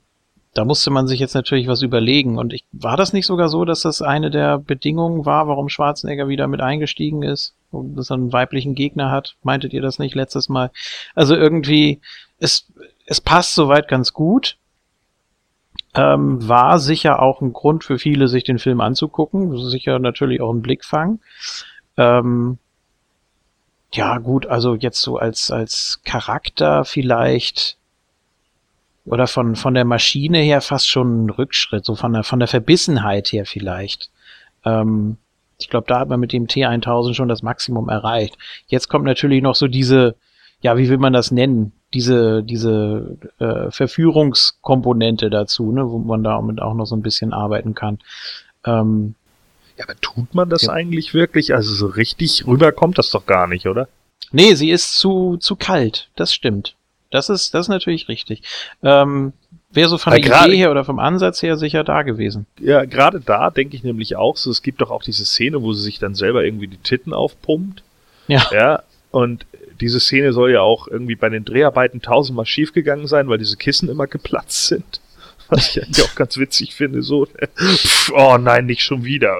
da musste man sich jetzt natürlich was überlegen. Und ich, war das nicht sogar so, dass das eine der Bedingungen war, warum Schwarzenegger wieder mit eingestiegen ist? Und dass er einen weiblichen Gegner hat? Meintet ihr das nicht letztes Mal? Also irgendwie, es, es passt soweit ganz gut. Ähm, war sicher auch ein Grund für viele, sich den Film anzugucken. Sicher natürlich auch ein Blickfang. Ähm, ja, gut, also jetzt so als, als Charakter vielleicht oder von, von der Maschine her fast schon ein Rückschritt, so von der, von der Verbissenheit her vielleicht. Ähm, ich glaube, da hat man mit dem T1000 schon das Maximum erreicht. Jetzt kommt natürlich noch so diese, ja, wie will man das nennen? Diese, diese äh, Verführungskomponente dazu, ne, wo man damit auch noch so ein bisschen arbeiten kann. Ähm, Ja, aber tut man das Ja. eigentlich wirklich? Also so richtig rüber kommt das doch gar nicht, oder? Nee, sie ist zu, zu kalt. Das stimmt. Das ist, das ist natürlich richtig. Ähm, Wäre so von Weil der Idee her oder vom Ansatz her sicher da gewesen. Ja, gerade da denke ich nämlich auch so, es gibt doch auch diese Szene, wo sie sich dann selber irgendwie die Titten aufpumpt. Ja. Ja, und diese Szene soll ja auch irgendwie bei den Dreharbeiten tausendmal schiefgegangen sein, weil diese Kissen immer geplatzt sind. Was ich eigentlich auch ganz witzig finde, so, pff, oh nein, nicht schon wieder.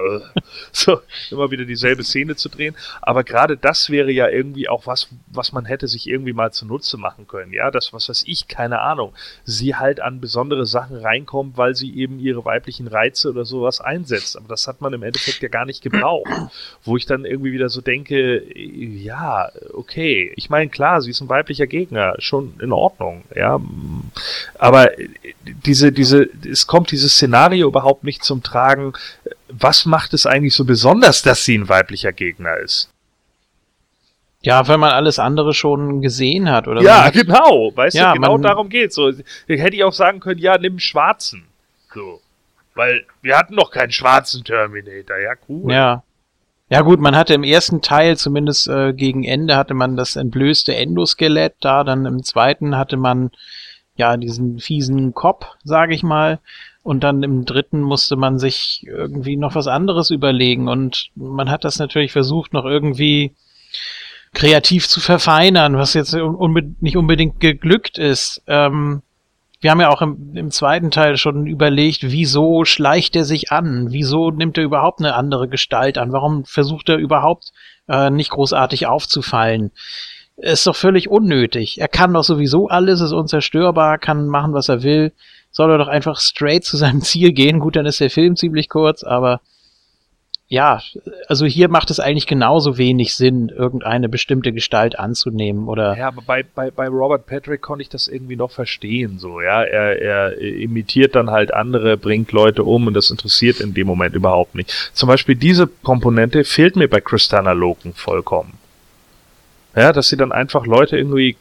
So, immer wieder dieselbe Szene zu drehen. Aber gerade das wäre ja irgendwie auch was, was man hätte sich irgendwie mal zunutze machen können. Ja, das, was weiß ich, keine Ahnung. Sie halt an besondere Sachen reinkommt, weil sie eben ihre weiblichen Reize oder sowas einsetzt. Aber das hat man im Endeffekt ja gar nicht gebraucht. Wo ich dann irgendwie wieder so denke, ja, okay. Ich meine, klar, sie ist ein weiblicher Gegner, schon in Ordnung, ja. Aber diese, diese, es kommt dieses Szenario überhaupt nicht zum Tragen. Was macht es eigentlich so besonders, dass sie ein weiblicher Gegner ist? Ja, weil man alles andere schon gesehen hat, oder? Ja, genau. Weißt Ja, du, genau darum geht's. So, hätte ich auch sagen können, ja, nimm einen schwarzen. So. Weil wir hatten noch keinen schwarzen Terminator. Ja, cool. Ja. Ja gut, man hatte im ersten Teil, zumindest äh, gegen Ende, hatte man das entblößte Endoskelett da, dann im zweiten hatte man ja diesen fiesen Kopf, sage ich mal, und dann im dritten musste man sich irgendwie noch was anderes überlegen und man hat das natürlich versucht, noch irgendwie kreativ zu verfeinern, was jetzt unbe nicht unbedingt geglückt ist. Ähm, wir haben ja auch im, im zweiten Teil schon überlegt, wieso schleicht er sich an? Wieso nimmt er überhaupt eine andere Gestalt an? Warum versucht er überhaupt äh, nicht großartig aufzufallen? Ist doch völlig unnötig. Er kann doch sowieso alles, ist unzerstörbar, kann machen, was er will. Soll er doch einfach straight zu seinem Ziel gehen. Gut, dann ist der Film ziemlich kurz, aber ja, also hier macht es eigentlich genauso wenig Sinn, irgendeine bestimmte Gestalt anzunehmen oder Ja, aber bei, bei, bei Robert Patrick konnte ich das irgendwie noch verstehen, so, ja. Er, er imitiert dann halt andere, bringt Leute um und das interessiert in dem Moment überhaupt nicht. Zum Beispiel diese Komponente fehlt mir bei Christina Loken vollkommen. Ja, dass sie dann einfach Leute irgendwie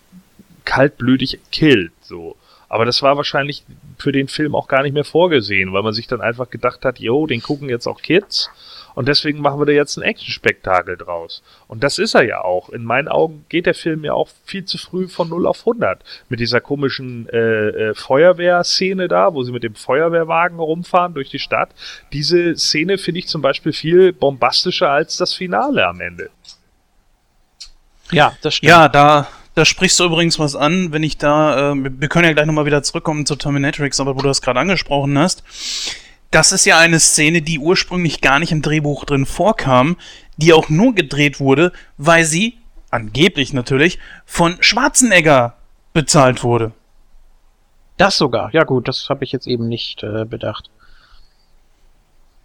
kaltblütig killt, so. Aber das war wahrscheinlich für den Film auch gar nicht mehr vorgesehen, weil man sich dann einfach gedacht hat, yo, den gucken jetzt auch Kids. Und deswegen machen wir da jetzt ein Action-Spektakel draus. Und das ist er ja auch. In meinen Augen geht der Film ja auch viel zu früh von 0 auf 100. Mit dieser komischen äh, äh, Feuerwehrszene da, wo sie mit dem Feuerwehrwagen rumfahren durch die Stadt. Diese Szene finde ich zum Beispiel viel bombastischer als das Finale am Ende. Ja, das stimmt. Ja, da, da sprichst du übrigens was an, wenn ich da, äh, wir können ja gleich nochmal wieder zurückkommen zu Terminatrix, aber wo du das gerade angesprochen hast. Das ist ja eine Szene, die ursprünglich gar nicht im Drehbuch drin vorkam, die auch nur gedreht wurde, weil sie, angeblich natürlich, von Schwarzenegger bezahlt wurde. Das sogar. Ja gut, das habe ich jetzt eben nicht äh, bedacht.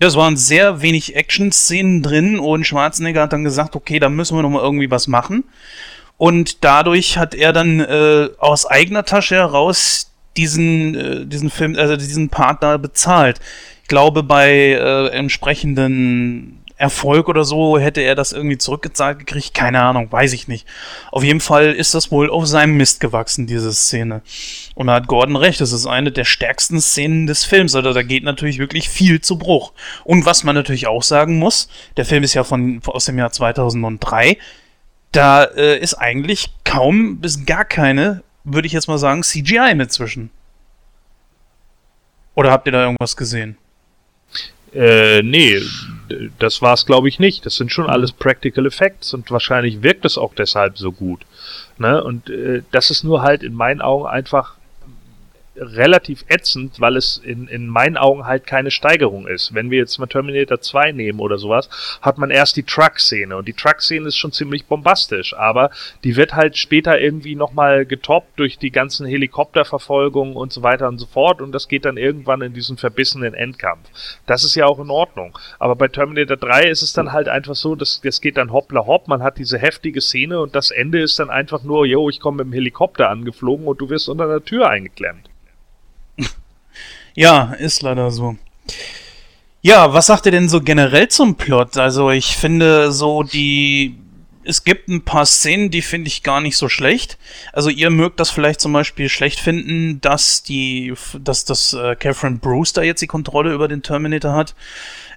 Ja, es waren sehr wenig Action-Szenen drin und Schwarzenegger hat dann gesagt, okay, da müssen wir noch mal irgendwie was machen. Und dadurch hat er dann äh, aus eigener Tasche heraus diesen, äh, diesen Film, also diesen Partner bezahlt. Ich glaube, bei äh, entsprechenden Erfolg oder so hätte er das irgendwie zurückgezahlt gekriegt. Keine Ahnung, weiß ich nicht. Auf jeden Fall ist das wohl auf seinem Mist gewachsen, diese Szene. Und da hat Gordon recht, das ist eine der stärksten Szenen des Films. Also da geht natürlich wirklich viel zu Bruch. Und was man natürlich auch sagen muss, der Film ist ja von, aus dem Jahr 2003. Da äh, ist eigentlich kaum bis gar keine, würde ich jetzt mal sagen, CGI mit zwischen. Oder habt ihr da irgendwas gesehen? Äh, nee, das war's glaube ich nicht. Das sind schon alles Practical Effects und wahrscheinlich wirkt es auch deshalb so gut. Ne? Und äh, das ist nur halt in meinen Augen einfach relativ ätzend, weil es in, in meinen Augen halt keine Steigerung ist. Wenn wir jetzt mal Terminator 2 nehmen oder sowas, hat man erst die Truck-Szene und die Truck-Szene ist schon ziemlich bombastisch, aber die wird halt später irgendwie nochmal getoppt durch die ganzen Helikopterverfolgungen und so weiter und so fort und das geht dann irgendwann in diesen verbissenen Endkampf. Das ist ja auch in Ordnung. Aber bei Terminator 3 ist es dann halt einfach so, dass das geht dann hoppla hopp, man hat diese heftige Szene und das Ende ist dann einfach nur, yo, ich komme mit dem Helikopter angeflogen und du wirst unter der Tür eingeklemmt. Ja, ist leider so. Ja, was sagt ihr denn so generell zum Plot? Also ich finde so die... Es gibt ein paar Szenen, die finde ich gar nicht so schlecht. Also ihr mögt das vielleicht zum Beispiel schlecht finden, dass die, dass das äh, Catherine Brewster jetzt die Kontrolle über den Terminator hat.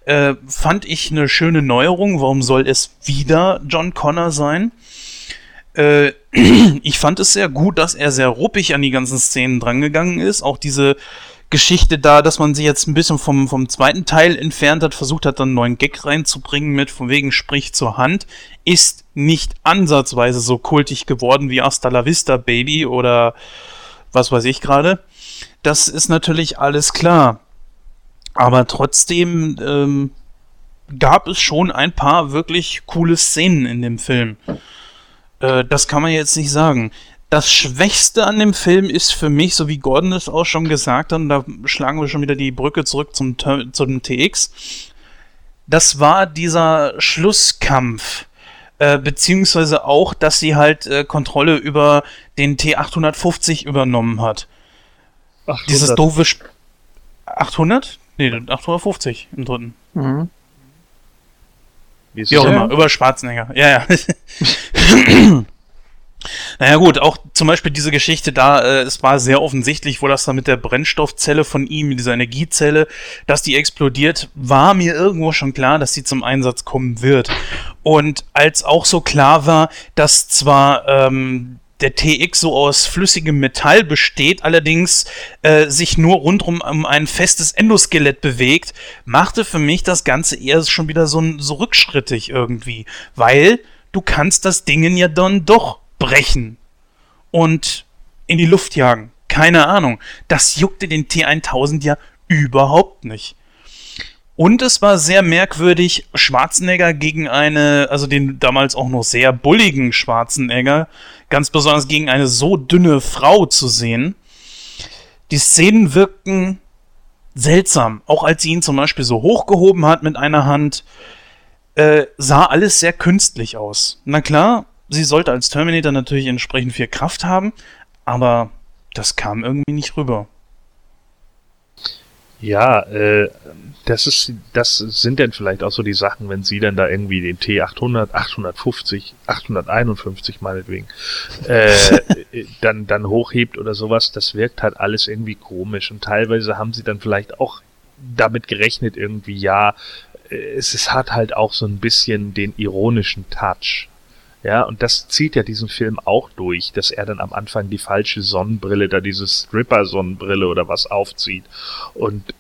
Äh, fand ich eine schöne Neuerung. Warum soll es wieder John Connor sein? Äh, ich fand es sehr gut, dass er sehr ruppig an die ganzen Szenen drangegangen ist. Auch diese Geschichte da, dass man sich jetzt ein bisschen vom, vom zweiten Teil entfernt hat, versucht hat, dann einen neuen Gag reinzubringen mit von wegen sprich zur Hand, ist nicht ansatzweise so kultig geworden wie Hasta la Vista Baby oder was weiß ich gerade. Das ist natürlich alles klar. Aber trotzdem ähm, gab es schon ein paar wirklich coole Szenen in dem Film. Äh, das kann man jetzt nicht sagen. Das Schwächste an dem Film ist für mich, so wie Gordon es auch schon gesagt hat, und da schlagen wir schon wieder die Brücke zurück zum, zum TX, das war dieser Schlusskampf. Äh, beziehungsweise auch, dass sie halt äh, Kontrolle über den T850 übernommen hat. 800. Dieses doofe Sp 800? Nee, 850 im dritten. Mhm. Wie auch immer, über Schwarzenegger. Ja, ja. naja gut, auch zum Beispiel diese Geschichte da, äh, es war sehr offensichtlich, wo das da mit der Brennstoffzelle von ihm, dieser Energiezelle, dass die explodiert, war mir irgendwo schon klar, dass sie zum Einsatz kommen wird. Und als auch so klar war, dass zwar ähm, der TX so aus flüssigem Metall besteht, allerdings äh, sich nur rundrum um ein festes Endoskelett bewegt, machte für mich das Ganze eher schon wieder so, so rückschrittig irgendwie, weil du kannst das Ding ja dann doch brechen und in die Luft jagen. Keine Ahnung. Das juckte den T1000 ja überhaupt nicht. Und es war sehr merkwürdig, Schwarzenegger gegen eine, also den damals auch noch sehr bulligen Schwarzenegger, ganz besonders gegen eine so dünne Frau zu sehen. Die Szenen wirkten seltsam. Auch als sie ihn zum Beispiel so hochgehoben hat mit einer Hand, äh, sah alles sehr künstlich aus. Na klar, sie sollte als Terminator natürlich entsprechend viel Kraft haben, aber das kam irgendwie nicht rüber. Ja, äh, das ist, das sind dann vielleicht auch so die Sachen, wenn sie dann da irgendwie den T800, 850, 851 meinetwegen, äh, dann, dann hochhebt oder sowas, das wirkt halt alles irgendwie komisch und teilweise haben sie dann vielleicht auch damit gerechnet irgendwie, ja, es, es hat halt auch so ein bisschen den ironischen Touch. Ja, und das zieht ja diesen Film auch durch, dass er dann am Anfang die falsche Sonnenbrille, da diese Stripper-Sonnenbrille oder was aufzieht. Und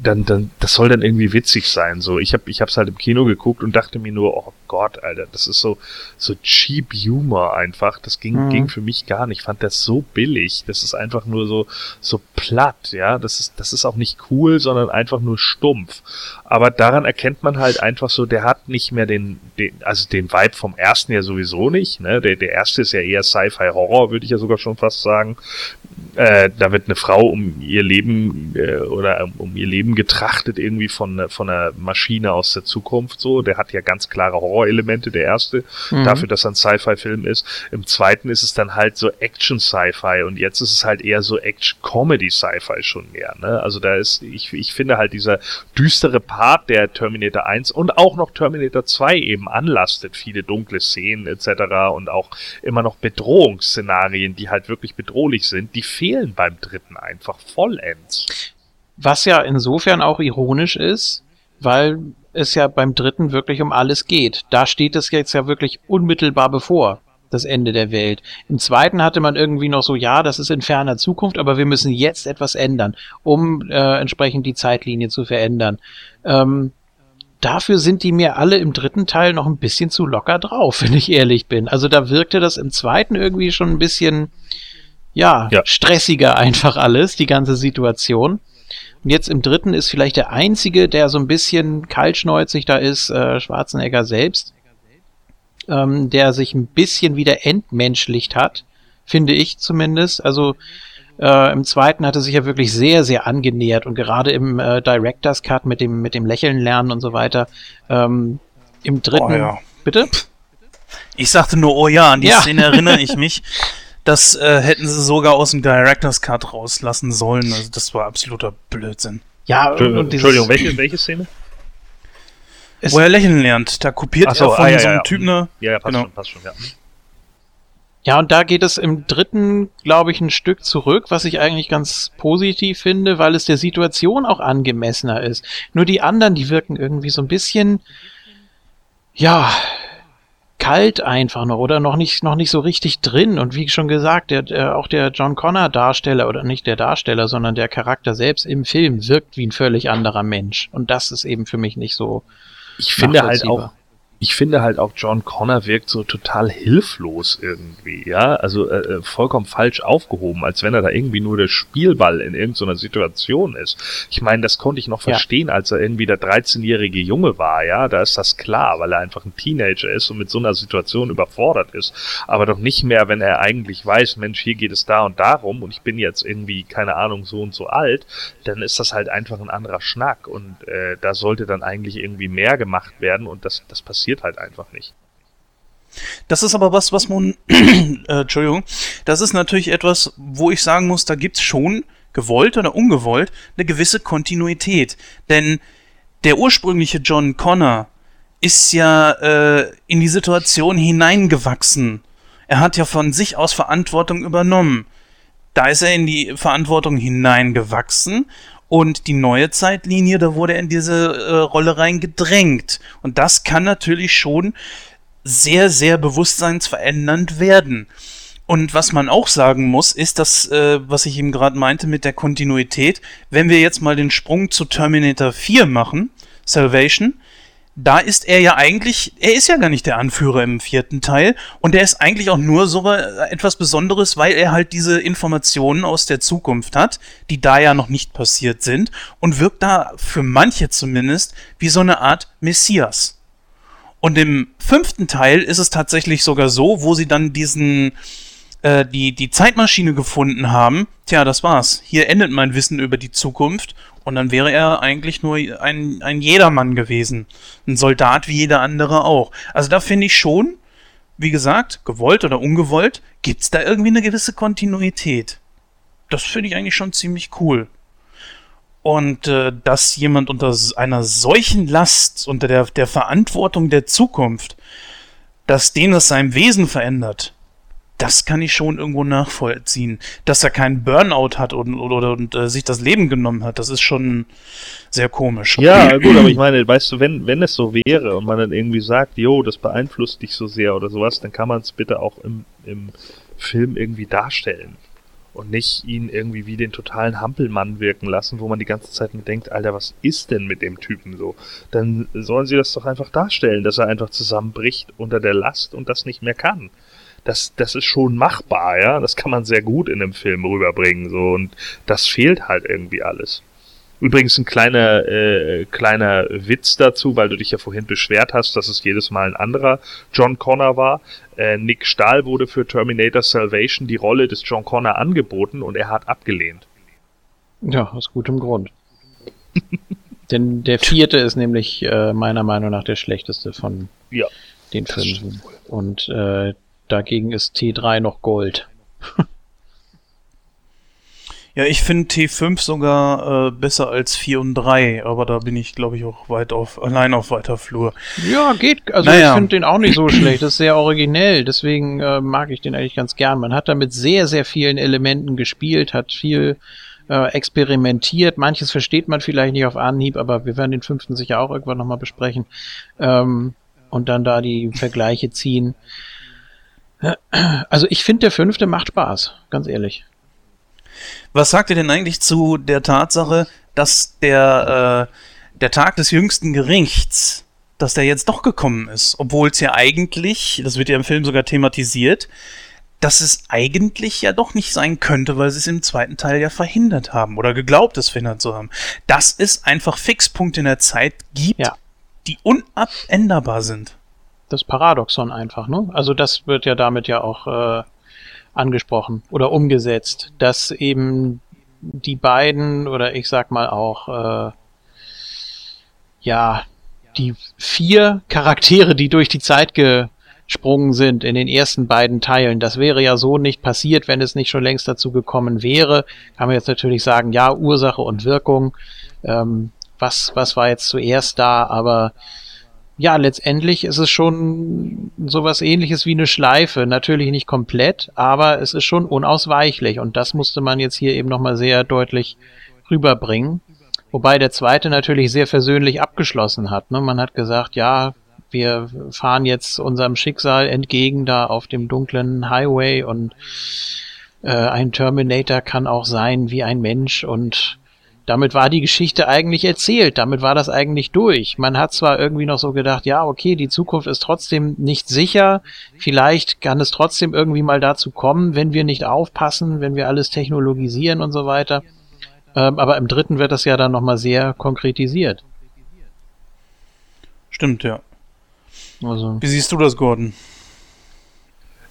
dann, dann, das soll dann irgendwie witzig sein. So, ich habe, ich hab's halt im Kino geguckt und dachte mir nur, oh Gott, Alter, das ist so, so cheap Humor einfach. Das ging, mhm. ging für mich gar nicht. Ich fand das so billig. Das ist einfach nur so, so platt, ja. Das ist, das ist auch nicht cool, sondern einfach nur stumpf. Aber daran erkennt man halt einfach so, der hat nicht mehr den, den also den Vibe vom ersten ja sowieso nicht, ne. Der, der erste ist ja eher Sci-Fi-Horror, würde ich ja sogar schon fast sagen. Äh, da wird eine Frau um ihr Leben äh, oder um ihr Leben getrachtet irgendwie von, von einer Maschine aus der Zukunft so. Der hat ja ganz klare Horrorelemente, der erste, mhm. dafür, dass er ein Sci-Fi-Film ist. Im zweiten ist es dann halt so Action-Sci-Fi und jetzt ist es halt eher so Action-Comedy-Sci-Fi schon mehr. Ne? Also da ist, ich, ich finde halt dieser düstere Part der Terminator 1 und auch noch Terminator 2 eben anlastet, viele dunkle Szenen etc. und auch immer noch Bedrohungsszenarien, die halt wirklich bedrohlich sind, die fehlen beim dritten einfach vollends. Was ja insofern auch ironisch ist, weil es ja beim dritten wirklich um alles geht. Da steht es jetzt ja wirklich unmittelbar bevor das Ende der Welt. Im zweiten hatte man irgendwie noch so, ja, das ist in ferner Zukunft, aber wir müssen jetzt etwas ändern, um äh, entsprechend die Zeitlinie zu verändern. Ähm, dafür sind die mir alle im dritten Teil noch ein bisschen zu locker drauf, wenn ich ehrlich bin. Also da wirkte das im zweiten irgendwie schon ein bisschen ja, ja, stressiger einfach alles, die ganze Situation. Und jetzt im dritten ist vielleicht der einzige, der so ein bisschen kaltschneuzig da ist, äh, Schwarzenegger selbst, ähm, der sich ein bisschen wieder entmenschlicht hat, finde ich zumindest. Also äh, im zweiten hat er sich ja wirklich sehr, sehr angenähert und gerade im äh, Director's Cut mit dem, mit dem Lächeln lernen und so weiter. Ähm, Im dritten. Oh, ja. Bitte? Ich sagte nur, oh ja, an die ja. Szene erinnere ich mich. Das äh, hätten sie sogar aus dem Director's Cut rauslassen sollen. Also das war absoluter Blödsinn. Ja, und, und Entschuldigung, welche, welche Szene? Wo er lächeln lernt. Da kopiert so, er von ah, ja, so einem ja, Typ ne? Ja, ja, passt genau. schon, passt schon, ja. Ja, und da geht es im dritten, glaube ich, ein Stück zurück, was ich eigentlich ganz positiv finde, weil es der Situation auch angemessener ist. Nur die anderen, die wirken irgendwie so ein bisschen, ja, kalt einfach noch oder noch nicht, noch nicht so richtig drin. Und wie schon gesagt, der, der, auch der John Connor Darsteller oder nicht der Darsteller, sondern der Charakter selbst im Film wirkt wie ein völlig anderer Mensch. Und das ist eben für mich nicht so. Ich finde halt auch, ich finde halt auch John Connor wirkt so total hilflos irgendwie, ja, also äh, äh, vollkommen falsch aufgehoben, als wenn er da irgendwie nur der Spielball in irgendeiner Situation ist. Ich meine, das konnte ich noch verstehen, ja. als er irgendwie der 13-jährige Junge war, ja, da ist das klar, weil er einfach ein Teenager ist und mit so einer Situation überfordert ist, aber doch nicht mehr, wenn er eigentlich weiß, Mensch, hier geht es da und darum und ich bin jetzt irgendwie, keine Ahnung, so und so alt, dann ist das halt einfach ein anderer Schnack und äh, da sollte dann eigentlich irgendwie mehr gemacht werden und das, das passiert passiert halt einfach nicht. Das ist aber was, was man, äh, Entschuldigung, das ist natürlich etwas, wo ich sagen muss, da gibt es schon, gewollt oder ungewollt, eine gewisse Kontinuität. Denn der ursprüngliche John Connor ist ja äh, in die Situation hineingewachsen. Er hat ja von sich aus Verantwortung übernommen. Da ist er in die Verantwortung hineingewachsen und die neue Zeitlinie, da wurde er in diese äh, Rolle reingedrängt. Und das kann natürlich schon sehr, sehr bewusstseinsverändernd werden. Und was man auch sagen muss, ist das, äh, was ich eben gerade meinte mit der Kontinuität. Wenn wir jetzt mal den Sprung zu Terminator 4 machen, Salvation, da ist er ja eigentlich, er ist ja gar nicht der Anführer im vierten Teil und er ist eigentlich auch nur so etwas Besonderes, weil er halt diese Informationen aus der Zukunft hat, die da ja noch nicht passiert sind und wirkt da für manche zumindest wie so eine Art Messias. Und im fünften Teil ist es tatsächlich sogar so, wo sie dann diesen, äh, die, die Zeitmaschine gefunden haben. Tja, das war's. Hier endet mein Wissen über die Zukunft und dann wäre er eigentlich nur ein, ein Jedermann gewesen. Ein Soldat wie jeder andere auch. Also da finde ich schon, wie gesagt, gewollt oder ungewollt, gibt es da irgendwie eine gewisse Kontinuität. Das finde ich eigentlich schon ziemlich cool. Und äh, dass jemand unter einer solchen Last, unter der, der Verantwortung der Zukunft, dass den es seinem Wesen verändert, das kann ich schon irgendwo nachvollziehen. Dass er keinen Burnout hat und, oder, und äh, sich das Leben genommen hat, das ist schon sehr komisch. Ja, gut, aber ich meine, weißt du, wenn, wenn es so wäre und man dann irgendwie sagt, jo, das beeinflusst dich so sehr oder sowas, dann kann man es bitte auch im, im Film irgendwie darstellen. Und nicht ihn irgendwie wie den totalen Hampelmann wirken lassen, wo man die ganze Zeit mit denkt, Alter, was ist denn mit dem Typen so? Dann sollen sie das doch einfach darstellen, dass er einfach zusammenbricht unter der Last und das nicht mehr kann das, das ist schon machbar, ja. Das kann man sehr gut in einem Film rüberbringen, so. Und das fehlt halt irgendwie alles. Übrigens ein kleiner, äh, kleiner Witz dazu, weil du dich ja vorhin beschwert hast, dass es jedes Mal ein anderer John Connor war. Äh, Nick Stahl wurde für Terminator Salvation die Rolle des John Connor angeboten und er hat abgelehnt. Ja, aus gutem Grund. Denn der vierte ist nämlich äh, meiner Meinung nach der schlechteste von ja, den Filmen. Und äh, Dagegen ist T3 noch Gold. ja, ich finde T5 sogar äh, besser als 4 und 3, aber da bin ich, glaube ich, auch weit auf, allein auf weiter Flur. Ja, geht. Also naja. ich finde den auch nicht so schlecht. Das ist sehr originell, deswegen äh, mag ich den eigentlich ganz gern. Man hat damit sehr, sehr vielen Elementen gespielt, hat viel äh, experimentiert. Manches versteht man vielleicht nicht auf Anhieb, aber wir werden den fünften sicher auch irgendwann nochmal besprechen. Ähm, und dann da die Vergleiche ziehen. Also ich finde, der fünfte macht Spaß, ganz ehrlich. Was sagt ihr denn eigentlich zu der Tatsache, dass der, äh, der Tag des jüngsten Gerichts, dass der jetzt doch gekommen ist, obwohl es ja eigentlich, das wird ja im Film sogar thematisiert, dass es eigentlich ja doch nicht sein könnte, weil sie es im zweiten Teil ja verhindert haben oder geglaubt, es verhindert zu haben. Dass es einfach Fixpunkte in der Zeit gibt, ja. die unabänderbar sind das Paradoxon einfach, ne? Also das wird ja damit ja auch äh, angesprochen oder umgesetzt, dass eben die beiden oder ich sag mal auch äh, ja die vier Charaktere, die durch die Zeit gesprungen sind in den ersten beiden Teilen, das wäre ja so nicht passiert, wenn es nicht schon längst dazu gekommen wäre. Kann man jetzt natürlich sagen, ja Ursache und Wirkung, ähm, was was war jetzt zuerst da, aber ja, letztendlich ist es schon sowas ähnliches wie eine Schleife. Natürlich nicht komplett, aber es ist schon unausweichlich. Und das musste man jetzt hier eben nochmal sehr deutlich rüberbringen. Wobei der zweite natürlich sehr versöhnlich abgeschlossen hat. Ne? Man hat gesagt, ja, wir fahren jetzt unserem Schicksal entgegen da auf dem dunklen Highway und äh, ein Terminator kann auch sein wie ein Mensch und damit war die Geschichte eigentlich erzählt, damit war das eigentlich durch. Man hat zwar irgendwie noch so gedacht, ja, okay, die Zukunft ist trotzdem nicht sicher, vielleicht kann es trotzdem irgendwie mal dazu kommen, wenn wir nicht aufpassen, wenn wir alles technologisieren und so weiter. Ähm, aber im dritten wird das ja dann nochmal sehr konkretisiert. Stimmt, ja. Also. Wie siehst du das, Gordon?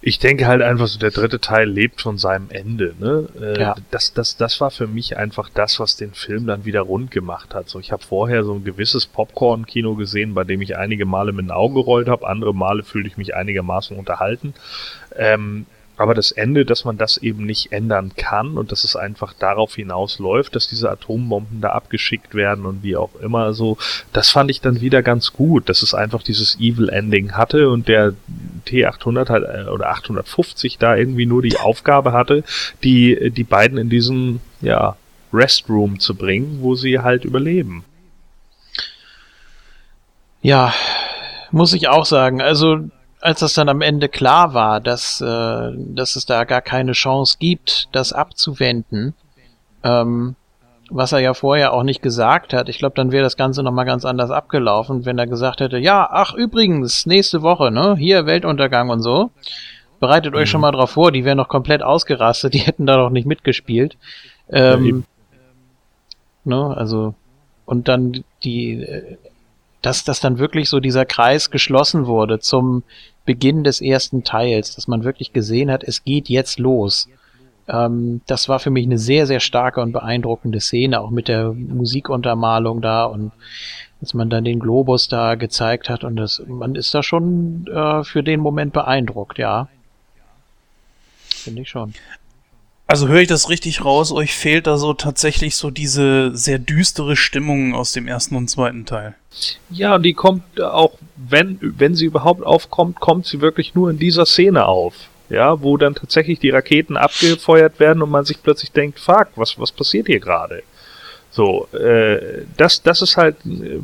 Ich denke halt einfach so, der dritte Teil lebt von seinem Ende. Ne? Äh, ja. das, das, das war für mich einfach das, was den Film dann wieder rund gemacht hat. So, ich habe vorher so ein gewisses Popcorn-Kino gesehen, bei dem ich einige Male mit den Augen gerollt habe, andere Male fühlte ich mich einigermaßen unterhalten. Ähm, aber das Ende, dass man das eben nicht ändern kann und dass es einfach darauf hinausläuft, dass diese Atombomben da abgeschickt werden und wie auch immer so, das fand ich dann wieder ganz gut, dass es einfach dieses Evil Ending hatte und der T800 halt, oder 850 da irgendwie nur die Aufgabe hatte, die, die beiden in diesen, ja, Restroom zu bringen, wo sie halt überleben. Ja, muss ich auch sagen. Also als das dann am Ende klar war, dass, äh, dass es da gar keine Chance gibt, das abzuwenden, ähm, was er ja vorher auch nicht gesagt hat, ich glaube, dann wäre das Ganze nochmal ganz anders abgelaufen, wenn er gesagt hätte, ja, ach übrigens, nächste Woche, ne, hier Weltuntergang und so. Bereitet mhm. euch schon mal drauf vor, die wären noch komplett ausgerastet, die hätten da doch nicht mitgespielt. Ähm, ja, ne, also, und dann die, dass, dass dann wirklich so dieser Kreis geschlossen wurde zum Beginn des ersten Teils, dass man wirklich gesehen hat, es geht jetzt los. Ähm, das war für mich eine sehr, sehr starke und beeindruckende Szene, auch mit der Musikuntermalung da und dass man dann den Globus da gezeigt hat und das, man ist da schon äh, für den Moment beeindruckt, ja. Finde ich schon. Also höre ich das richtig raus, euch fehlt da so tatsächlich so diese sehr düstere Stimmung aus dem ersten und zweiten Teil. Ja, die kommt auch, wenn, wenn sie überhaupt aufkommt, kommt sie wirklich nur in dieser Szene auf. Ja, wo dann tatsächlich die Raketen abgefeuert werden und man sich plötzlich denkt, fuck, was, was passiert hier gerade? So, äh, das, das ist halt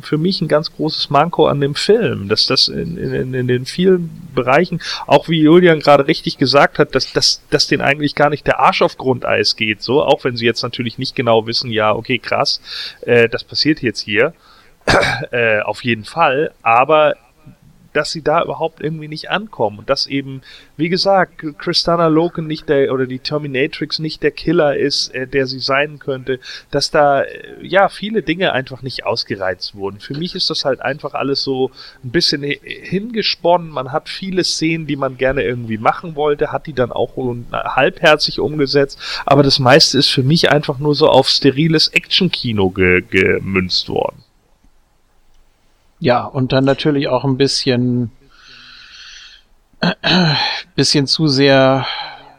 für mich ein ganz großes Manko an dem Film, dass das in, in, in den vielen Bereichen, auch wie Julian gerade richtig gesagt hat, dass, dass, dass denen eigentlich gar nicht der Arsch auf Grundeis geht, so, auch wenn sie jetzt natürlich nicht genau wissen, ja, okay, krass, äh, das passiert jetzt hier, äh, auf jeden Fall, aber dass sie da überhaupt irgendwie nicht ankommen und dass eben, wie gesagt, Christana Loken nicht der oder die Terminatrix nicht der Killer ist, äh, der sie sein könnte, dass da äh, ja viele Dinge einfach nicht ausgereizt wurden. Für mich ist das halt einfach alles so ein bisschen hingesponnen. Man hat viele Szenen, die man gerne irgendwie machen wollte, hat die dann auch halbherzig umgesetzt, aber das meiste ist für mich einfach nur so auf steriles Actionkino ge gemünzt worden. Ja, und dann natürlich auch ein bisschen, äh, bisschen zu sehr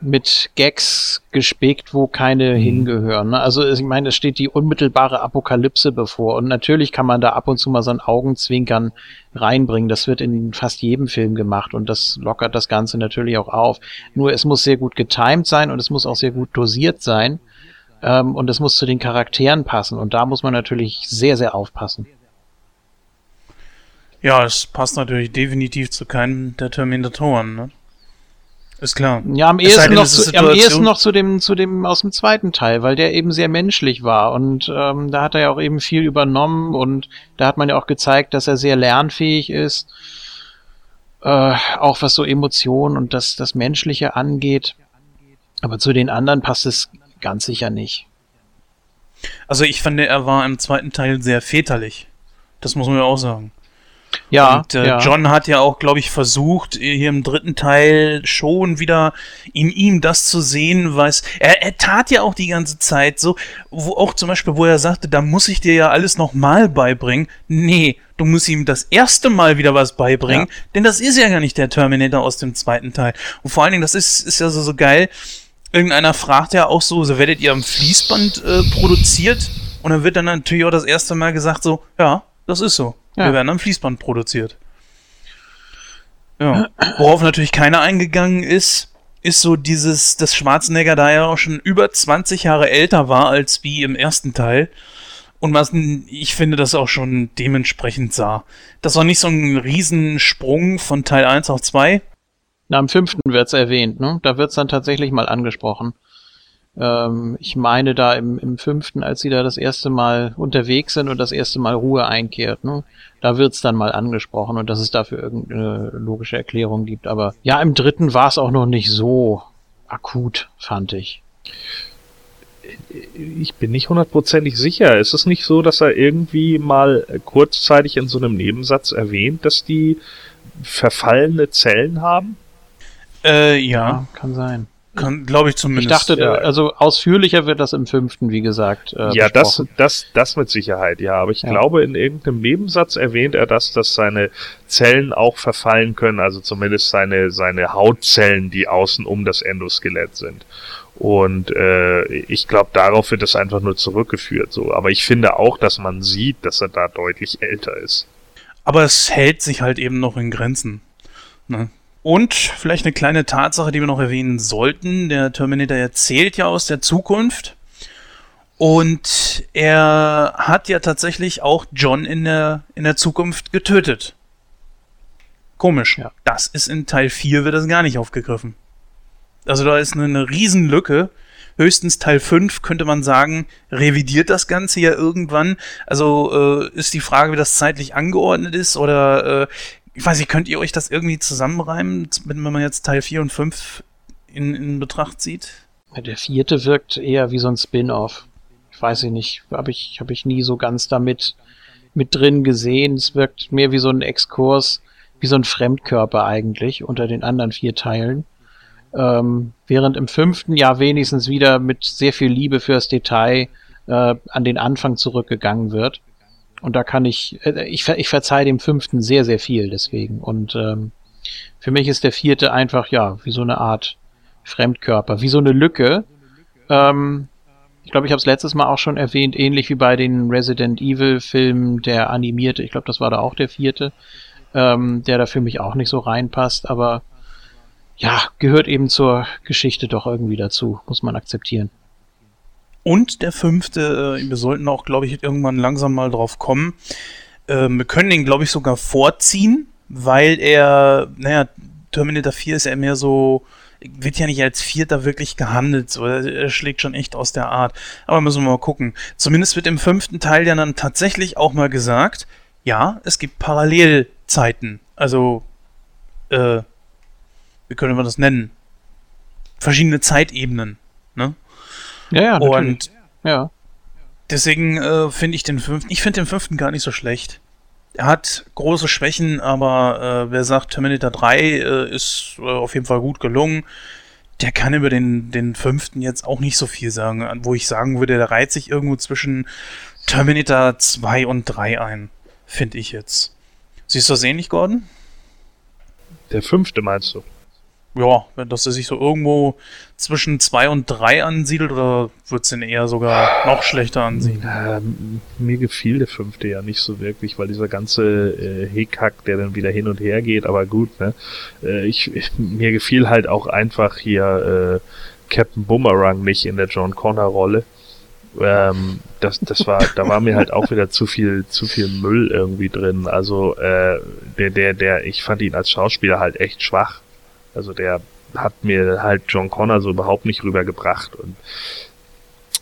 mit Gags gespickt, wo keine mhm. hingehören. Ne? Also ich meine, es steht die unmittelbare Apokalypse bevor und natürlich kann man da ab und zu mal so ein Augenzwinkern reinbringen. Das wird in fast jedem Film gemacht und das lockert das Ganze natürlich auch auf. Nur es muss sehr gut getimed sein und es muss auch sehr gut dosiert sein ähm, und es muss zu den Charakteren passen und da muss man natürlich sehr, sehr aufpassen. Ja, es passt natürlich definitiv zu keinem der Terminatoren, ne? Ist klar. Ja, am ehesten, noch zu, am ehesten noch zu dem, zu dem aus dem zweiten Teil, weil der eben sehr menschlich war und ähm, da hat er ja auch eben viel übernommen und da hat man ja auch gezeigt, dass er sehr lernfähig ist, äh, auch was so Emotionen und das, das Menschliche angeht. Aber zu den anderen passt es ganz sicher nicht. Also ich fand, er war im zweiten Teil sehr väterlich. Das muss man ja auch sagen. Ja, und äh, ja. John hat ja auch, glaube ich, versucht, hier im dritten Teil schon wieder in ihm das zu sehen, was er, er tat ja auch die ganze Zeit so, wo auch zum Beispiel, wo er sagte, da muss ich dir ja alles nochmal beibringen. Nee, du musst ihm das erste Mal wieder was beibringen, ja. denn das ist ja gar nicht der Terminator aus dem zweiten Teil. Und vor allen Dingen, das ist, ist ja so, so geil. Irgendeiner fragt ja auch so, so werdet ihr am Fließband äh, produziert? Und dann wird dann natürlich auch das erste Mal gesagt so, ja, das ist so. Ja. Wir werden am Fließband produziert. Ja. Worauf natürlich keiner eingegangen ist, ist so dieses, dass Schwarzenegger da ja auch schon über 20 Jahre älter war als wie im ersten Teil. Und was ich finde, das auch schon dementsprechend sah. Das war nicht so ein Riesensprung von Teil 1 auf 2. Na, im fünften wird's erwähnt, ne? Da wird's dann tatsächlich mal angesprochen. Ähm, ich meine da im, im fünften, als sie da das erste Mal unterwegs sind und das erste Mal Ruhe einkehrt, ne? Da wird's dann mal angesprochen und dass es dafür irgendeine logische Erklärung gibt. Aber ja, im dritten war es auch noch nicht so akut, fand ich. Ich bin nicht hundertprozentig sicher. Ist es nicht so, dass er irgendwie mal kurzzeitig in so einem Nebensatz erwähnt, dass die verfallene Zellen haben? Äh, ja. Ja, kann sein. Glaube ich zumindest. Ich dachte, ja. also ausführlicher wird das im fünften, wie gesagt. Äh, ja, das, besprochen. das, das mit Sicherheit, ja. Aber ich Ja. glaube, in irgendeinem Nebensatz erwähnt er das, dass seine Zellen auch verfallen können, also zumindest seine, seine Hautzellen, die außen um das Endoskelett sind. Und äh, ich glaube, darauf wird es einfach nur zurückgeführt. So, aber ich finde auch, dass man sieht, dass er da deutlich älter ist. Aber es hält sich halt eben noch in Grenzen. Ne? Und vielleicht eine kleine Tatsache, die wir noch erwähnen sollten. Der Terminator erzählt ja aus der Zukunft. Und er hat ja tatsächlich auch John in der, in der Zukunft getötet. Komisch. Ja. Das ist in Teil 4 wird das gar nicht aufgegriffen. Also da ist eine, eine Riesenlücke. Höchstens Teil 5 könnte man sagen, revidiert das Ganze ja irgendwann. Also äh, ist die Frage, wie das zeitlich angeordnet ist oder äh, ich weiß nicht, könnt ihr euch das irgendwie zusammenreimen, wenn man jetzt Teil 4 und 5 in, in Betracht zieht? Der vierte wirkt eher wie so ein Spin-off. Ich weiß ich nicht, habe ich, hab ich nie so ganz damit mit drin gesehen. Es wirkt mehr wie so ein Exkurs, wie so ein Fremdkörper eigentlich unter den anderen vier Teilen. Ähm, während im fünften Jahr wenigstens wieder mit sehr viel Liebe fürs Detail äh, an den Anfang zurückgegangen wird. Und da kann ich, äh, ich, ich verzeihe dem fünften sehr, sehr viel deswegen. Und ähm, für mich ist der vierte einfach, ja, wie so eine Art Fremdkörper, wie so eine Lücke. Ähm, ich glaube, ich habe es letztes Mal auch schon erwähnt, ähnlich wie bei den Resident Evil Filmen, der animierte, ich glaube, das war da auch der vierte, ähm, der da für mich auch nicht so reinpasst, aber ja, gehört eben zur Geschichte doch irgendwie dazu, muss man akzeptieren. Und der fünfte, äh, wir sollten auch, glaube ich, irgendwann langsam mal drauf kommen. Ähm, wir können den, glaube ich, sogar vorziehen, weil er, naja, Terminator 4 ist ja mehr so, wird ja nicht als Vierter wirklich gehandelt, so, er er schlägt schon echt aus der Art. Aber müssen wir mal gucken. Zumindest wird im fünften Teil ja dann tatsächlich auch mal gesagt, ja, es gibt Parallelzeiten. Also, äh, wie können wir das nennen? Verschiedene Zeitebenen, ne? Ja, ja, natürlich. Und ja. Deswegen äh, finde ich den fünften, ich finde den fünften gar nicht so schlecht. Er hat große Schwächen, aber äh, wer sagt, Terminator 3 äh, ist äh, auf jeden Fall gut gelungen, der kann über den, den fünften jetzt auch nicht so viel sagen. Wo ich sagen würde, der reiht sich irgendwo zwischen Terminator 2 und 3 ein, finde ich jetzt. Siehst du das ähnlich, Gordon? Der fünfte meinst du? Ja, wenn dass er sich so irgendwo zwischen 2 und 3 ansiedelt oder wird es denn eher sogar noch schlechter ansiedeln? Ähm, mir gefiel der fünfte ja nicht so wirklich, weil dieser ganze äh, Hickhack, der dann wieder hin und her geht, aber gut, ne? Äh, ich, ich, mir gefiel halt auch einfach hier äh, Captain Boomerang nicht in der John Connor Rolle. Ähm, das, das war, da war mir halt auch wieder zu viel, zu viel Müll irgendwie drin. Also äh, der, der, der, ich fand ihn als Schauspieler halt echt schwach. Also der hat mir halt John Connor so überhaupt nicht rübergebracht und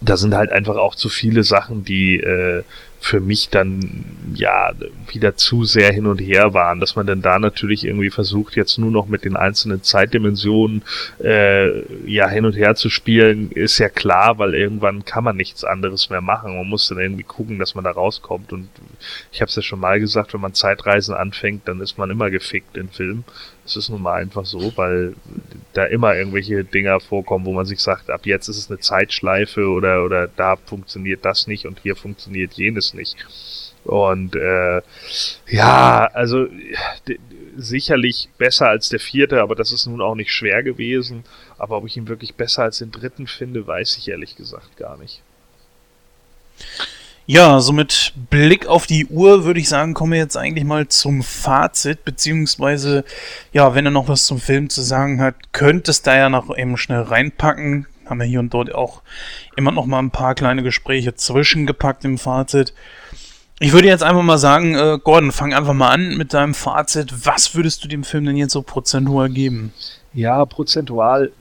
da sind halt einfach auch zu viele Sachen, die äh, für mich dann ja wieder zu sehr hin und her waren, dass man dann da natürlich irgendwie versucht, jetzt nur noch mit den einzelnen Zeitdimensionen äh, ja hin und her zu spielen, ist ja klar, weil irgendwann kann man nichts anderes mehr machen. Man muss dann irgendwie gucken, dass man da rauskommt. Und ich habe es ja schon mal gesagt, wenn man Zeitreisen anfängt, dann ist man immer gefickt in Filmen. Es ist nun mal einfach so, weil da immer irgendwelche Dinger vorkommen, wo man sich sagt, ab jetzt ist es eine Zeitschleife oder, oder da funktioniert das nicht und hier funktioniert jenes nicht. Und äh, ja, also sicherlich besser als der vierte, aber das ist nun auch nicht schwer gewesen. Aber ob ich ihn wirklich besser als den dritten finde, weiß ich ehrlich gesagt gar nicht. Ja, so mit Blick auf die Uhr würde ich sagen, kommen wir jetzt eigentlich mal zum Fazit, beziehungsweise, ja, wenn er noch was zum Film zu sagen hat, könnte es da ja noch eben schnell reinpacken. haben wir hier und dort auch immer noch mal ein paar kleine Gespräche zwischengepackt im Fazit. Ich würde jetzt einfach mal sagen, äh, Gordon, fang einfach mal an mit deinem Fazit. Was würdest du dem Film denn jetzt so prozentual geben? Ja, prozentual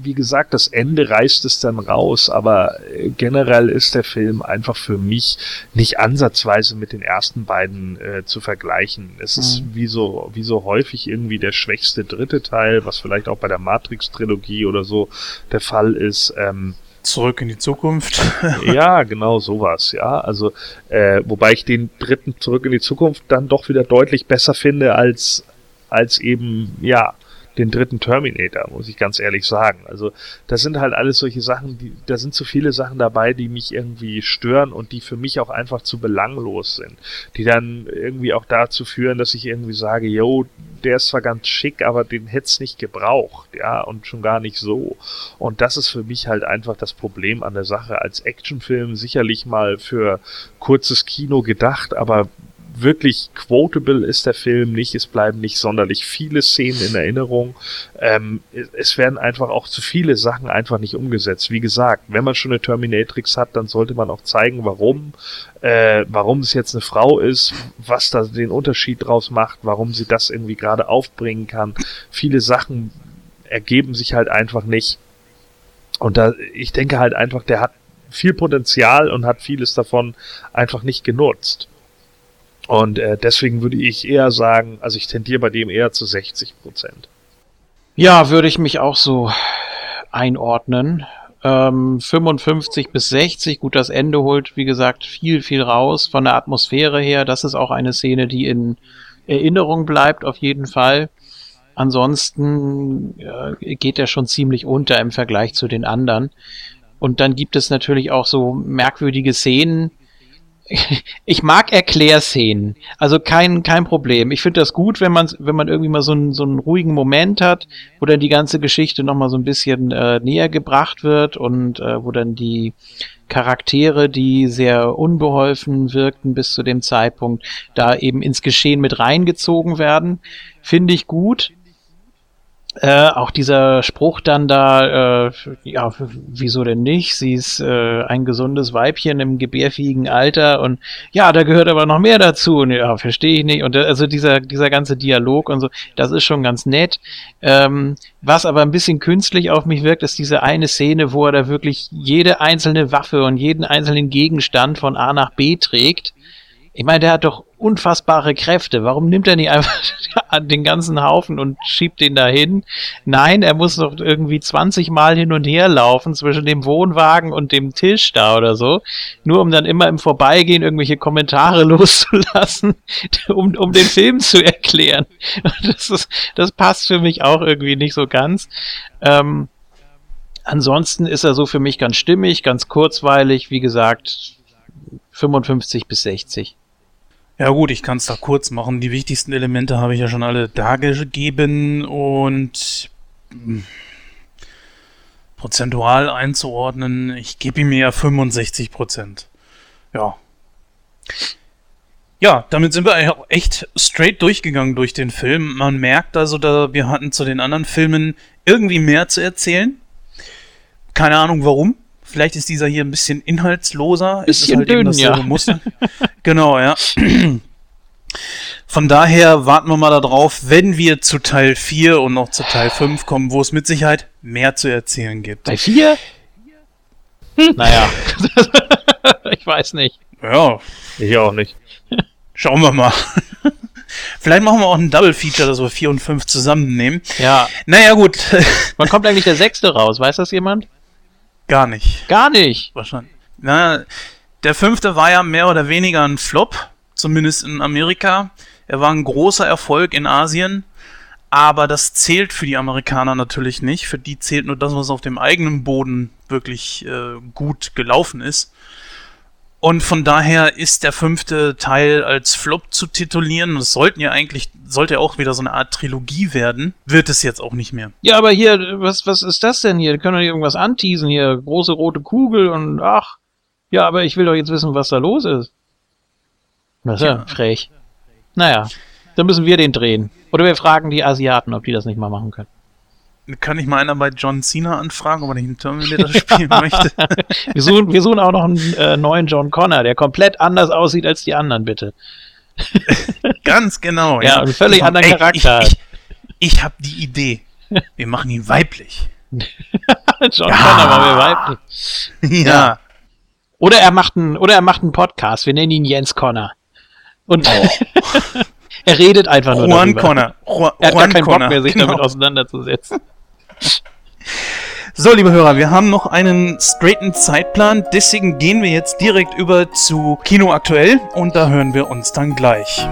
wie gesagt, das Ende reißt es dann raus, aber äh, generell ist der Film einfach für mich nicht ansatzweise mit den ersten beiden äh, zu vergleichen. Es mhm. ist wie so, wie so häufig irgendwie der schwächste dritte Teil, was vielleicht auch bei der Matrix-Trilogie oder so der Fall ist. Ähm, Zurück in die Zukunft. ja, genau sowas, ja. Also, äh, wobei ich den dritten Zurück in die Zukunft dann doch wieder deutlich besser finde als, als eben, ja, den dritten Terminator, muss ich ganz ehrlich sagen. Also das sind halt alles solche Sachen, die, da sind zu viele Sachen dabei, die mich irgendwie stören und die für mich auch einfach zu belanglos sind. Die dann irgendwie auch dazu führen, dass ich irgendwie sage, yo, der ist zwar ganz schick, aber den hätte es nicht gebraucht, ja, und schon gar nicht so. Und das ist für mich halt einfach das Problem an der Sache. Als Actionfilm sicherlich mal für kurzes Kino gedacht, aber wirklich quotable ist der Film nicht. Es bleiben nicht sonderlich viele Szenen in Erinnerung. Ähm, es werden einfach auch zu viele Sachen einfach nicht umgesetzt. Wie gesagt, wenn man schon eine Terminatrix hat, dann sollte man auch zeigen, warum, äh, warum es jetzt eine Frau ist, was da den Unterschied draus macht, warum sie das irgendwie gerade aufbringen kann. Viele Sachen ergeben sich halt einfach nicht. Und da, ich denke halt einfach, der hat viel Potenzial und hat vieles davon einfach nicht genutzt. Und äh, deswegen würde ich eher sagen, also ich tendiere bei dem eher zu 60 Prozent. Ja, würde ich mich auch so einordnen. Ähm, 55 bis 60, gut, das Ende holt, wie gesagt, viel, viel raus von der Atmosphäre her. Das ist auch eine Szene, die in Erinnerung bleibt, auf jeden Fall. Ansonsten äh, geht er schon ziemlich unter im Vergleich zu den anderen. Und dann gibt es natürlich auch so merkwürdige Szenen, ich mag Erklärszenen. Also kein, kein Problem. Ich finde das gut, wenn man, wenn man irgendwie mal so einen, so einen ruhigen Moment hat, wo dann die ganze Geschichte nochmal so ein bisschen äh, näher gebracht wird und äh, wo dann die Charaktere, die sehr unbeholfen wirkten bis zu dem Zeitpunkt, da eben ins Geschehen mit reingezogen werden. Finde ich gut. Äh, auch dieser Spruch dann da, äh, ja, wieso denn nicht? Sie ist äh, ein gesundes Weibchen im gebärfähigen Alter und ja, da gehört aber noch mehr dazu. Und ja, verstehe ich nicht. Und äh, also dieser, dieser ganze Dialog und so, das ist schon ganz nett. Ähm, was aber ein bisschen künstlich auf mich wirkt, ist diese eine Szene, wo er da wirklich jede einzelne Waffe und jeden einzelnen Gegenstand von A nach B trägt. Ich meine, der hat doch unfassbare Kräfte. Warum nimmt er nicht einfach den ganzen Haufen und schiebt den dahin? Nein, er muss doch irgendwie 20 Mal hin und her laufen zwischen dem Wohnwagen und dem Tisch da oder so, nur um dann immer im Vorbeigehen irgendwelche Kommentare loszulassen, um, um den Film zu erklären. Das, ist, das passt für mich auch irgendwie nicht so ganz. Ähm, ansonsten ist er so für mich ganz stimmig, ganz kurzweilig, wie gesagt, 55 bis 60. Ja gut, ich kann es da kurz machen. Die wichtigsten Elemente habe ich ja schon alle dargegeben und hm, prozentual einzuordnen, ich gebe ihm ja 65 Prozent. Ja. Ja, damit sind wir auch echt straight durchgegangen durch den Film. Man merkt also, da wir hatten zu den anderen Filmen irgendwie mehr zu erzählen. Keine Ahnung warum. Vielleicht ist dieser hier ein bisschen inhaltsloser. Bisschen es ist halt dünn, ja. Muster. genau, ja. Von daher warten wir mal darauf, wenn wir zu Teil 4 und noch zu Teil 5 kommen, wo es mit Sicherheit mehr zu erzählen gibt. Teil 4? Hm. Naja, ich weiß nicht. Ja. Ich auch nicht. Schauen wir mal. Vielleicht machen wir auch ein Double Feature, dass wir 4 und 5 zusammennehmen. Ja. Naja, gut. Wann kommt eigentlich der sechste raus? Weiß das jemand? Gar nicht. Gar nicht. Wahrscheinlich. Na, der fünfte war ja mehr oder weniger ein Flop, zumindest in Amerika. Er war ein großer Erfolg in Asien, aber das zählt für die Amerikaner natürlich nicht. Für die zählt nur das, was auf dem eigenen Boden wirklich äh, gut gelaufen ist. Und von daher ist der fünfte Teil als Flop zu titulieren. Das sollten ja eigentlich, sollte ja auch wieder so eine Art Trilogie werden. Wird es jetzt auch nicht mehr. Ja, aber hier, was, was ist das denn hier? Können wir hier irgendwas anteasen hier? Große rote Kugel und ach. Ja, aber ich will doch jetzt wissen, was da los ist. Das ist ja, ja frech. Naja, dann müssen wir den drehen. Oder wir fragen die Asiaten, ob die das nicht mal machen können. Kann ich mal einer bei John Cena anfragen, ob er nicht einen Terminator spielen möchte? wir, suchen, wir suchen auch noch einen äh, neuen John Connor, der komplett anders aussieht als die anderen, bitte. Ganz genau. Ja, ja. einen völlig Ey, anderen Charakter. Ich, ich, ich habe die Idee. Wir machen ihn weiblich. John ja. Connor machen wir weiblich. Ja. ja. Oder er macht einen, oder er macht einen Podcast. Wir nennen ihn Jens Connor. Und oh. er redet einfach nur Juan darüber. Connor. Juan, er hat gar keinen Connor. Bock mehr, sich genau. damit auseinanderzusetzen. So, liebe Hörer, wir haben noch einen straighten Zeitplan, deswegen gehen wir jetzt direkt über zu Kino aktuell und da hören wir uns dann gleich.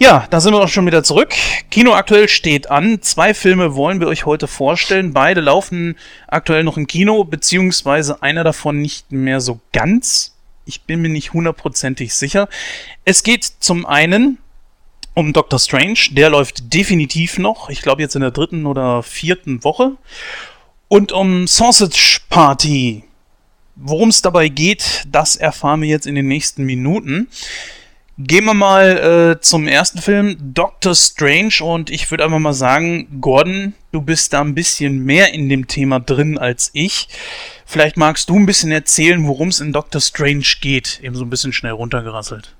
Ja, da sind wir auch schon wieder zurück. Kino aktuell steht an. Zwei Filme wollen wir euch heute vorstellen. Beide laufen aktuell noch im Kino, beziehungsweise einer davon nicht mehr so ganz. Ich bin mir nicht hundertprozentig sicher. Es geht zum einen um Doctor Strange. Der läuft definitiv noch. Ich glaube jetzt in der dritten oder vierten Woche. Und um Sausage Party. Worum es dabei geht, das erfahren wir jetzt in den nächsten Minuten. Gehen wir mal äh, zum ersten Film, Doctor Strange. Und ich würde einfach mal sagen, Gordon, du bist da ein bisschen mehr in dem Thema drin als ich. Vielleicht magst du ein bisschen erzählen, worum es in Doctor Strange geht. Eben so ein bisschen schnell runtergerasselt.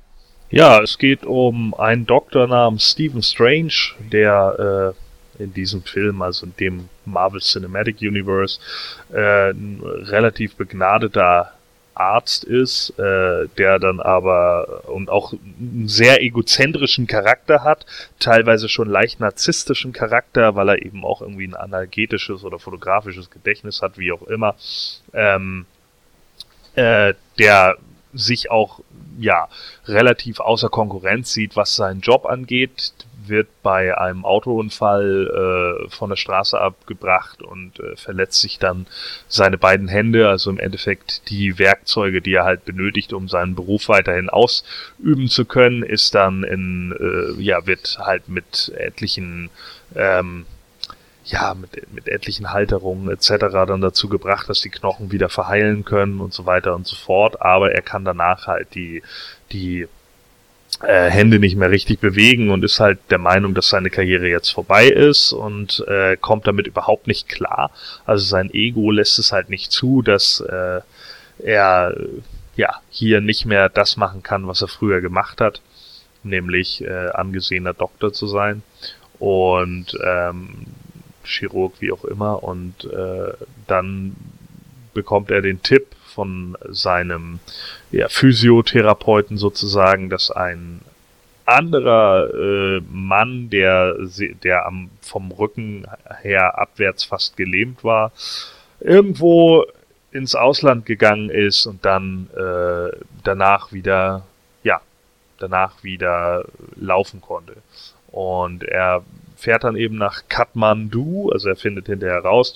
Ja, es geht um einen Doktor namens Stephen Strange, der äh, in diesem Film, also in dem Marvel Cinematic Universe, äh, ein relativ begnadeter Arzt ist, äh, der dann aber und auch einen sehr egozentrischen Charakter hat, teilweise schon leicht narzisstischen Charakter, weil er eben auch irgendwie ein analgetisches oder fotografisches Gedächtnis hat, wie auch immer, ähm, äh, der sich auch ja relativ außer Konkurrenz sieht, was seinen Job angeht, wird bei einem Autounfall äh, von der Straße abgebracht und äh, verletzt sich dann seine beiden Hände, also im Endeffekt die Werkzeuge, die er halt benötigt, um seinen Beruf weiterhin ausüben zu können, ist dann in, äh, ja, wird halt mit etlichen ähm, ja, mit, mit etlichen Halterungen etc. dann dazu gebracht, dass die Knochen wieder verheilen können und so weiter und so fort. Aber er kann danach halt die, die äh, Hände nicht mehr richtig bewegen und ist halt der Meinung, dass seine Karriere jetzt vorbei ist und äh, kommt damit überhaupt nicht klar. Also sein Ego lässt es halt nicht zu, dass äh, er ja hier nicht mehr das machen kann, was er früher gemacht hat, nämlich äh, angesehener Doktor zu sein und ähm, Chirurg wie auch immer und äh, dann bekommt er den Tipp von seinem ja, Physiotherapeuten sozusagen, dass ein anderer äh, Mann, der, der am, vom Rücken her abwärts fast gelähmt war, irgendwo ins Ausland gegangen ist und dann äh, danach wieder, ja, danach wieder laufen konnte. Und er fährt dann eben nach Kathmandu, also er findet hinterher raus,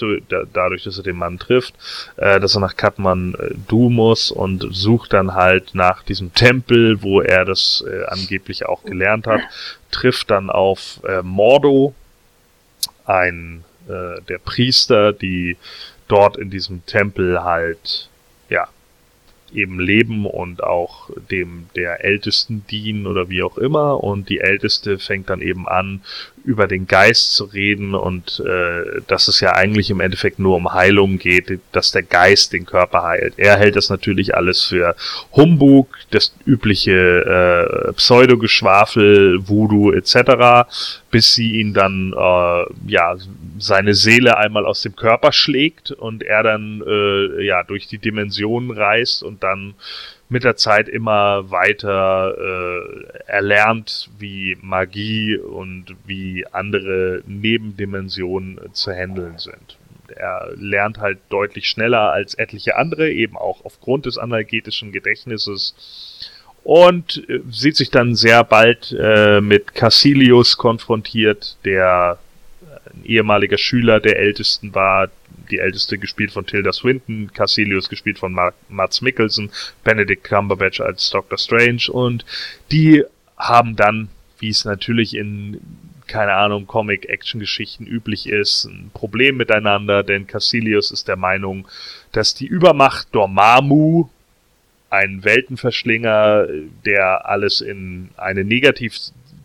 dadurch, dass er den Mann trifft, äh, dass er nach Kathmandu muss und sucht dann halt nach diesem Tempel, wo er das äh, angeblich auch gelernt hat, trifft dann auf äh, Mordo, ein der Priester, die dort in diesem Tempel halt ja eben leben und auch dem der Ältesten dienen oder wie auch immer. Und die Älteste fängt dann eben an über den Geist zu reden und äh, dass es ja eigentlich im Endeffekt nur um Heilung geht, dass der Geist den Körper heilt. Er hält das natürlich alles für Humbug, das übliche äh, Pseudogeschwafel, Voodoo etc., bis sie ihn dann äh, ja seine Seele einmal aus dem Körper schlägt und er dann äh, ja durch die Dimensionen reist und dann mit der Zeit immer weiter äh, erlernt, wie Magie und wie andere Nebendimensionen äh, zu handeln sind. Er lernt halt deutlich schneller als etliche andere, eben auch aufgrund des analgetischen Gedächtnisses und äh, sieht sich dann sehr bald äh, mit Cassilius konfrontiert, der ein ehemaliger Schüler der Ältesten war, die älteste gespielt von Tilda Swinton, Cassilius gespielt von Mark, Mats Mikkelsen, Benedict Cumberbatch als Doctor Strange und die haben dann wie es natürlich in, keine Ahnung, Comic-Action-Geschichten üblich ist, ein Problem miteinander, denn Cassilius ist der Meinung, dass die Übermacht Dormammu, ein Weltenverschlinger, der alles in eine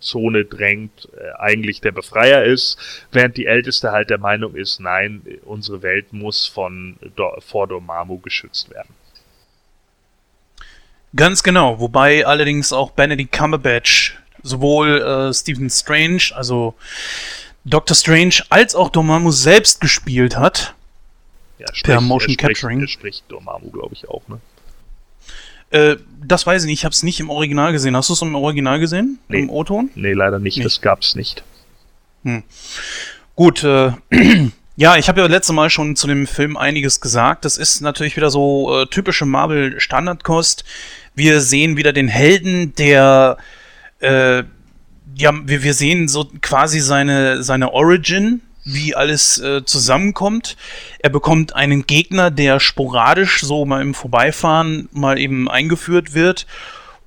Negativzone drängt, äh, eigentlich der Befreier ist, während die Älteste halt der Meinung ist, nein, unsere Welt muss von vor Dormammu geschützt werden. Ganz genau, wobei allerdings auch Benedict Cumberbatch sowohl äh, Stephen Strange, also Doctor Strange, als auch Dormammu selbst gespielt hat. Ja, sprich, per Motion er Capturing. Er spricht Dormammu, glaube ich, auch, ne? Äh, das weiß ich nicht, ich habe es nicht im Original gesehen. Hast du es im Original gesehen? Nee. Im O-Ton? Nee, leider nicht, nee. das gab's nicht. Hm. Gut, äh, Ja, ich habe ja letztes Mal schon zu dem Film einiges gesagt. Das ist natürlich wieder so äh, typische Marvel-Standardkost. Wir sehen wieder den Helden, der äh, ja, wir, wir sehen so quasi seine, seine Origin, wie alles äh, zusammenkommt. Er bekommt einen Gegner, der sporadisch so mal im Vorbeifahren mal eben eingeführt wird.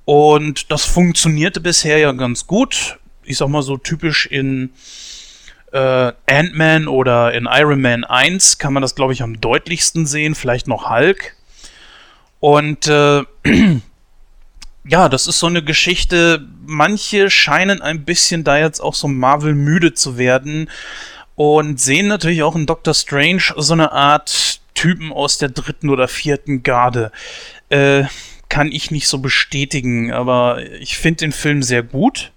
Und das funktionierte bisher ja ganz gut. Ich sag mal so typisch in äh, Ant-Man oder in Iron Man 1 kann man das, glaube ich, am deutlichsten sehen. Vielleicht noch Hulk. Und äh, ja, das ist so eine Geschichte. Manche scheinen ein bisschen da jetzt auch so Marvel müde zu werden und sehen natürlich auch in Doctor Strange so eine Art Typen aus der dritten oder vierten Garde. Äh, kann ich nicht so bestätigen, aber ich finde den Film sehr gut.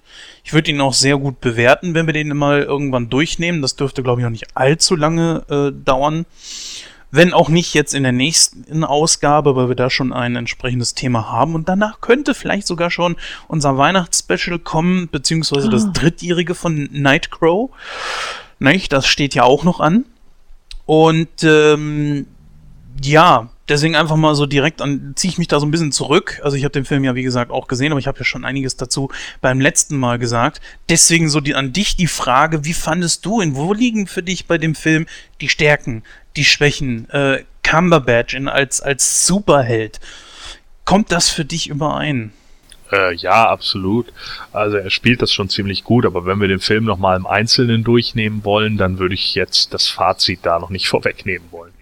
Ich würde ihn auch sehr gut bewerten, wenn wir den mal irgendwann durchnehmen. Das dürfte, glaube ich, auch nicht allzu lange äh, dauern. Wenn auch nicht jetzt in der nächsten Ausgabe, weil wir da schon ein entsprechendes Thema haben. Und danach könnte vielleicht sogar schon unser Weihnachtsspecial kommen, beziehungsweise ah. das drittjährige von Nightcrow. Nicht? Das steht ja auch noch an. Und ähm, ja, deswegen einfach mal so direkt an, ziehe ich mich da so ein bisschen zurück. Also ich habe den Film ja wie gesagt auch gesehen, aber ich habe ja schon einiges dazu beim letzten Mal gesagt. Deswegen so die, an dich die Frage, wie fandest du ihn? Wo liegen für dich bei dem Film die Stärken, die Schwächen? Äh, Cumberbatch in, als, als Superheld. Kommt das für dich überein? Äh, ja, absolut. Also er spielt das schon ziemlich gut, aber wenn wir den Film nochmal im Einzelnen durchnehmen wollen, dann würde ich jetzt das Fazit da noch nicht vorwegnehmen wollen.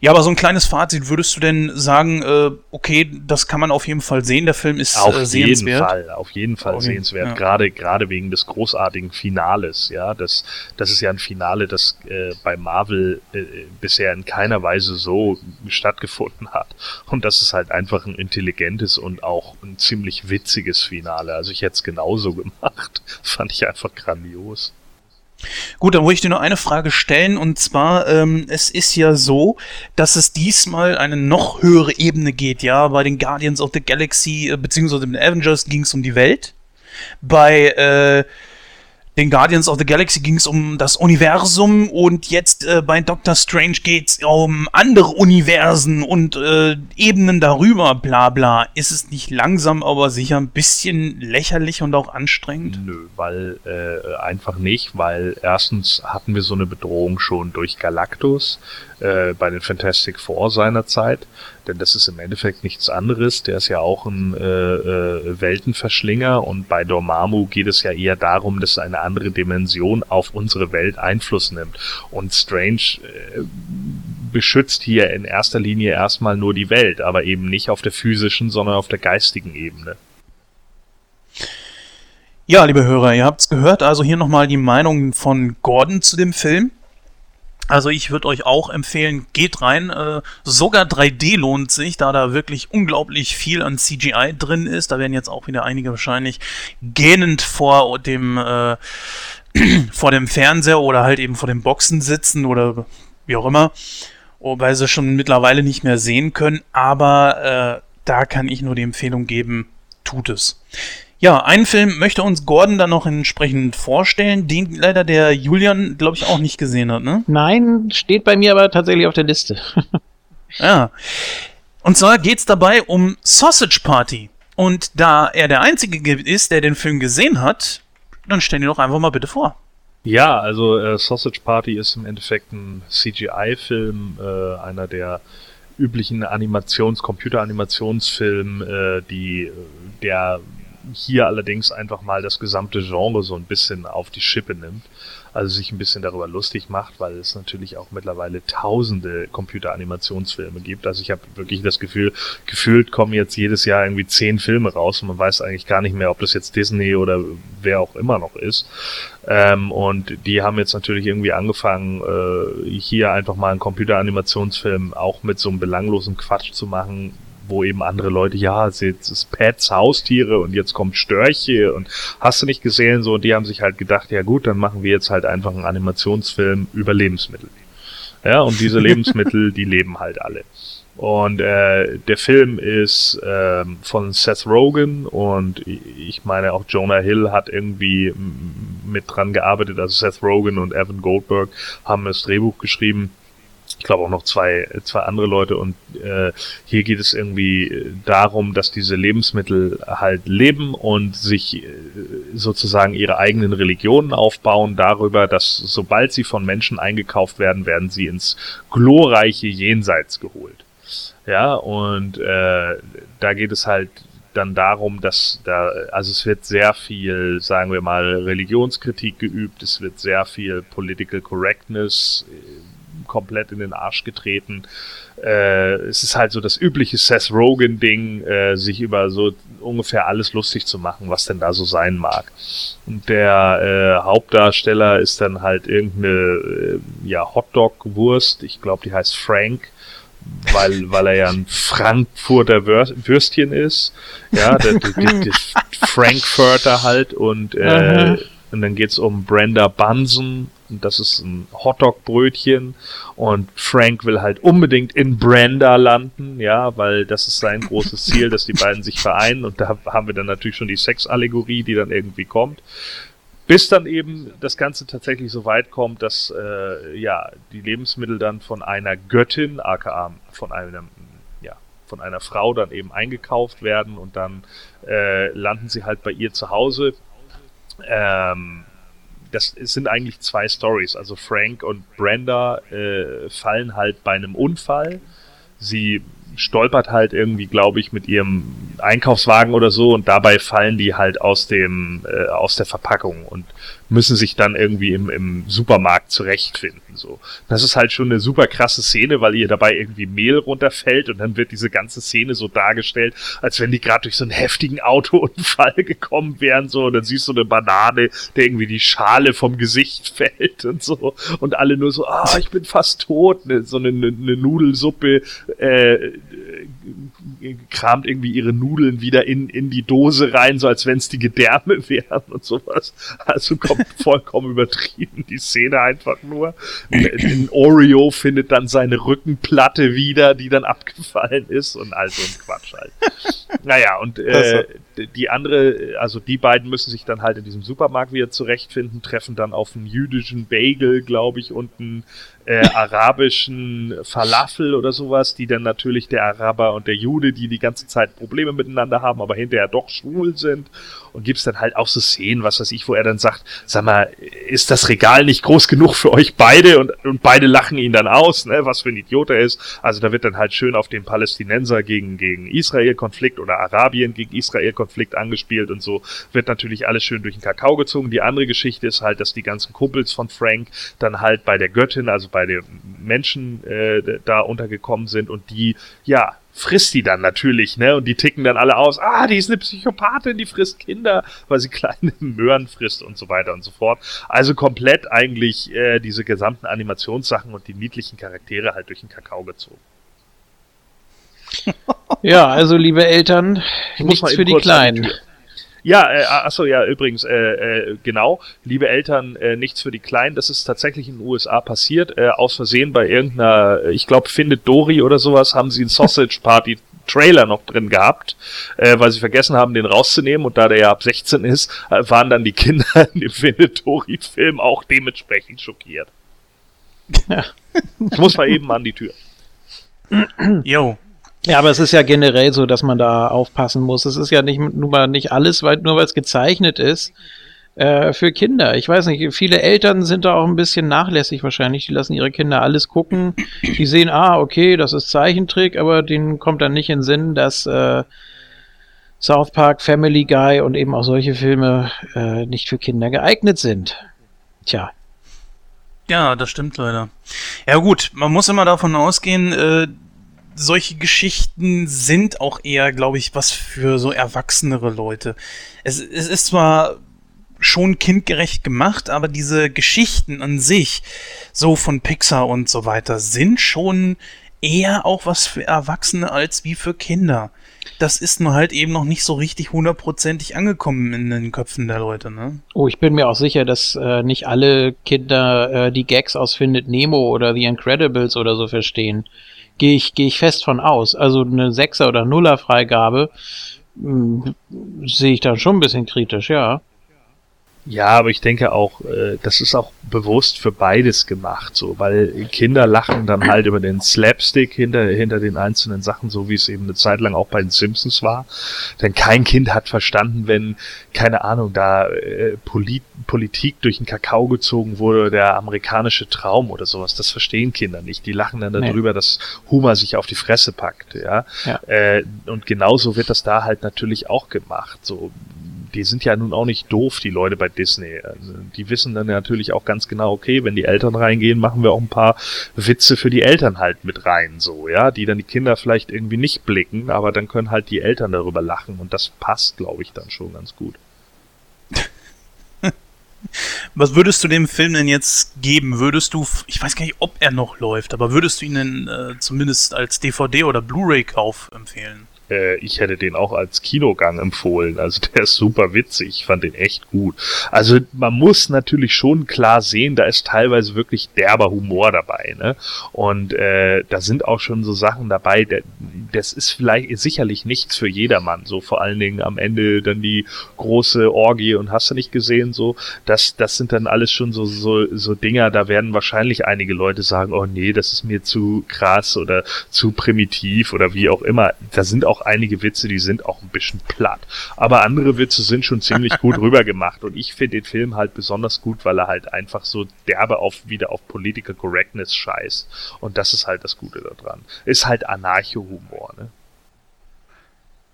Ja, aber so ein kleines Fazit, würdest du denn sagen, äh, okay, das kann man auf jeden Fall sehen, der Film ist auf äh, sehenswert? Auf jeden Fall, auf jeden Fall okay. sehenswert, ja. gerade, gerade wegen des großartigen Finales, ja, das, das ist ja ein Finale, das äh, bei Marvel äh, bisher in keiner Weise so stattgefunden hat und das ist halt einfach ein intelligentes und auch ein ziemlich witziges Finale, also ich hätte es genauso gemacht, fand ich einfach grandios. Gut, dann wollte ich dir noch eine Frage stellen und zwar, ähm, es ist ja so, dass es diesmal eine noch höhere Ebene geht, ja, bei den Guardians of the Galaxy, äh, beziehungsweise den Avengers ging es um die Welt. Bei, äh, den Guardians of the Galaxy ging es um das Universum und jetzt äh, bei Doctor Strange geht es um andere Universen und äh, Ebenen darüber, bla bla. Ist es nicht langsam, aber sicher ein bisschen lächerlich und auch anstrengend? Nö, weil äh, einfach nicht, weil erstens hatten wir so eine Bedrohung schon durch Galactus äh, bei den Fantastic Four seiner Zeit denn das ist im Endeffekt nichts anderes. Der ist ja auch ein äh, äh, Weltenverschlinger und bei Dormammu geht es ja eher darum, dass eine andere Dimension auf unsere Welt Einfluss nimmt. Und Strange äh, beschützt hier in erster Linie erstmal nur die Welt, aber eben nicht auf der physischen, sondern auf der geistigen Ebene. Ja, liebe Hörer, ihr habt's gehört. Also hier nochmal die Meinung von Gordon zu dem Film. Also ich würde euch auch empfehlen, geht rein. Äh, sogar 3D lohnt sich, da da wirklich unglaublich viel an CGI drin ist. Da werden jetzt auch wieder einige wahrscheinlich gähnend vor dem äh, vor dem Fernseher oder halt eben vor den Boxen sitzen oder wie auch immer, weil sie schon mittlerweile nicht mehr sehen können. Aber äh, da kann ich nur die Empfehlung geben, tut es. Ja, einen Film möchte uns Gordon dann noch entsprechend vorstellen, den leider der Julian, glaube ich, auch nicht gesehen hat, ne? Nein, steht bei mir aber tatsächlich auf der Liste. ja. Und zwar geht's dabei um Sausage Party. Und da er der Einzige ist, der den Film gesehen hat, dann stell ihn doch einfach mal bitte vor. Ja, also äh, Sausage Party ist im Endeffekt ein CGI-Film, äh, einer der üblichen Animations-, Computeranimationsfilme, äh, die der hier allerdings einfach mal das gesamte Genre so ein bisschen auf die Schippe nimmt also sich ein bisschen darüber lustig macht, weil es natürlich auch mittlerweile tausende Computeranimationsfilme gibt. Also ich habe wirklich das Gefühl, gefühlt kommen jetzt jedes Jahr irgendwie zehn Filme raus und man weiß eigentlich gar nicht mehr, ob das jetzt Disney oder wer auch immer noch ist. Ähm, und die haben jetzt natürlich irgendwie angefangen, äh, hier einfach mal einen Computeranimationsfilm auch mit so einem belanglosen Quatsch zu machen, wo eben andere Leute, ja, es ist Pets, Haustiere und jetzt kommt Störche und hast du nicht gesehen, so, und die haben sich halt gedacht, ja gut, dann machen wir jetzt halt einfach einen Animationsfilm über Lebensmittel. Ja, und diese Lebensmittel, die leben halt alle. Und äh, der Film ist ähm, von Seth Rogen und ich meine auch Jonah Hill hat irgendwie mit dran gearbeitet. Also Seth Rogen und Evan Goldberg haben das Drehbuch geschrieben ich glaube auch noch zwei, zwei andere Leute und äh, hier geht es irgendwie darum, dass diese Lebensmittel halt leben und sich äh, sozusagen ihre eigenen Religionen aufbauen darüber, dass sobald sie von Menschen eingekauft werden, werden sie ins glorreiche Jenseits geholt. Ja, und äh, da geht es halt dann darum, dass da, also es wird sehr viel, sagen wir mal, Religionskritik geübt, es wird sehr viel Political Correctness komplett in den Arsch getreten. Äh, es ist halt so das übliche Seth Rogen-Ding, äh, sich über so ungefähr alles lustig zu machen, was denn da so sein mag. Und der äh, Hauptdarsteller ist dann halt irgendeine äh, ja, Hotdog-Wurst, ich glaube, die heißt Frank weil, weil er ja ein Frankfurter Würstchen ist. Ja, der, der, der, der Frankfurter halt und, äh, und dann geht's um Brenda Bunsen das ist ein Hotdog-Brötchen und Frank will halt unbedingt in Brenda landen, ja, weil das ist sein großes Ziel, dass die beiden sich vereinen und da haben wir dann natürlich schon die Sexallegorie, die dann irgendwie kommt. Bis dann eben das Ganze tatsächlich so weit kommt, dass äh, ja die Lebensmittel dann von einer Göttin, aka von einem von einer Frau dann eben eingekauft werden und dann äh, landen sie halt bei ihr zu Hause. Ähm, das sind eigentlich zwei Stories. Also Frank und Brenda äh, fallen halt bei einem Unfall. Sie stolpert halt irgendwie, glaube ich, mit ihrem Einkaufswagen oder so und dabei fallen die halt aus dem äh, aus der Verpackung und müssen sich dann irgendwie im, im Supermarkt zurechtfinden. So, das ist halt schon eine super krasse Szene, weil ihr dabei irgendwie Mehl runterfällt und dann wird diese ganze Szene so dargestellt, als wenn die gerade durch so einen heftigen Autounfall gekommen wären. So, und dann siehst du eine Banane, der irgendwie die Schale vom Gesicht fällt und so und alle nur so, ah, ich bin fast tot. Ne, so eine, eine Nudelsuppe äh, kramt irgendwie ihre Nudeln wieder in, in die Dose rein, so als wenn es die Gedärme wären und sowas. Also kommt vollkommen übertrieben die Szene einfach nur. Ein Oreo findet dann seine Rückenplatte wieder, die dann abgefallen ist und all so ein Quatsch halt. Naja, und äh, die andere, also die beiden müssen sich dann halt in diesem Supermarkt wieder zurechtfinden, treffen dann auf einen jüdischen Bagel, glaube ich, und einen äh, arabischen Falafel oder sowas, die dann natürlich der Araber und der Jude, die die ganze Zeit Probleme miteinander haben, aber hinterher doch schwul sind. Und gibt's dann halt auch so Szenen, was weiß ich, wo er dann sagt, sag mal, ist das Regal nicht groß genug für euch beide? Und, und beide lachen ihn dann aus, ne, was für ein Idiot er ist. Also da wird dann halt schön auf den Palästinenser gegen, gegen Israel-Konflikt oder Arabien gegen Israel-Konflikt angespielt und so wird natürlich alles schön durch den Kakao gezogen. Die andere Geschichte ist halt, dass die ganzen Kumpels von Frank dann halt bei der Göttin, also bei den Menschen äh, da untergekommen sind und die, ja, frisst die dann natürlich, ne? Und die ticken dann alle aus, ah, die ist eine Psychopathin, die frisst Kinder, weil sie kleine Möhren frisst und so weiter und so fort. Also komplett eigentlich äh, diese gesamten Animationssachen und die niedlichen Charaktere halt durch den Kakao gezogen. Ja, also liebe Eltern, ich nichts für die Kleinen. Ja, äh, achso, ja, übrigens, äh, äh, genau, liebe Eltern, äh, nichts für die Kleinen, das ist tatsächlich in den USA passiert, äh, aus Versehen bei irgendeiner, ich glaube, Findet Dory oder sowas, haben sie einen Sausage Party Trailer noch drin gehabt, äh, weil sie vergessen haben, den rauszunehmen und da der ja ab 16 ist, äh, waren dann die Kinder in dem Findet Dory Film auch dementsprechend schockiert. Ja. Ich muss mal eben an die Tür. Jo, ja, aber es ist ja generell so, dass man da aufpassen muss. Es ist ja nicht nur mal nicht alles, weil, nur weil es gezeichnet ist äh, für Kinder. Ich weiß nicht, viele Eltern sind da auch ein bisschen nachlässig wahrscheinlich. Die lassen ihre Kinder alles gucken. Die sehen, ah, okay, das ist Zeichentrick, aber denen kommt dann nicht in Sinn, dass äh, South Park, Family Guy und eben auch solche Filme äh, nicht für Kinder geeignet sind. Tja. Ja, das stimmt leider. Ja gut, man muss immer davon ausgehen, äh, solche Geschichten sind auch eher, glaube ich, was für so erwachsenere Leute. Es, es ist zwar schon kindgerecht gemacht, aber diese Geschichten an sich, so von Pixar und so weiter, sind schon eher auch was für Erwachsene als wie für Kinder. Das ist nur halt eben noch nicht so richtig hundertprozentig angekommen in den Köpfen der Leute, ne? Oh, ich bin mir auch sicher, dass äh, nicht alle Kinder äh, die Gags aus Findet Nemo oder The Incredibles oder so verstehen. Gehe ich, geh ich fest von aus. Also eine Sechser- oder Nuller-Freigabe hm, sehe ich dann schon ein bisschen kritisch, ja. Ja, aber ich denke auch, äh, das ist auch bewusst für beides gemacht, so, weil Kinder lachen dann halt über den Slapstick hinter, hinter den einzelnen Sachen, so wie es eben eine Zeit lang auch bei den Simpsons war. Denn kein Kind hat verstanden, wenn, keine Ahnung, da äh, Polit Politik durch den Kakao gezogen wurde, der amerikanische Traum oder sowas. Das verstehen Kinder nicht. Die lachen dann darüber, nee. dass Humor sich auf die Fresse packt, ja. ja. Äh, und genauso wird das da halt natürlich auch gemacht. So, die sind ja nun auch nicht doof, die Leute bei Disney. Also, die wissen dann natürlich auch ganz genau, okay, wenn die Eltern reingehen, machen wir auch ein paar Witze für die Eltern halt mit rein, so, ja, die dann die Kinder vielleicht irgendwie nicht blicken, aber dann können halt die Eltern darüber lachen und das passt, glaube ich, dann schon ganz gut. Was würdest du dem Film denn jetzt geben? Würdest du, ich weiß gar nicht, ob er noch läuft, aber würdest du ihn äh, zumindest als DVD oder Blu-ray-Kauf empfehlen? Äh, ich hätte den auch als Kinogang empfohlen. Also der ist super witzig. Ich fand den echt gut. Also man muss natürlich schon klar sehen, da ist teilweise wirklich derber Humor dabei. Ne? Und äh, da sind auch schon so Sachen dabei, der, das ist vielleicht sicherlich nichts für jedermann. So vor allen Dingen am Ende dann die große Orgie und hast du nicht gesehen, so, das, das sind dann alles schon so, so, so Dinger, da werden wahrscheinlich einige Leute sagen, oh nee, das ist mir zu krass oder zu primitiv oder wie auch immer. Da sind auch auch einige Witze, die sind auch ein bisschen platt. Aber andere Witze sind schon ziemlich gut rübergemacht. Und ich finde den Film halt besonders gut, weil er halt einfach so derbe auf, wieder auf Political Correctness scheißt. Und das ist halt das Gute daran. Ist halt Anarcho-Humor, ne?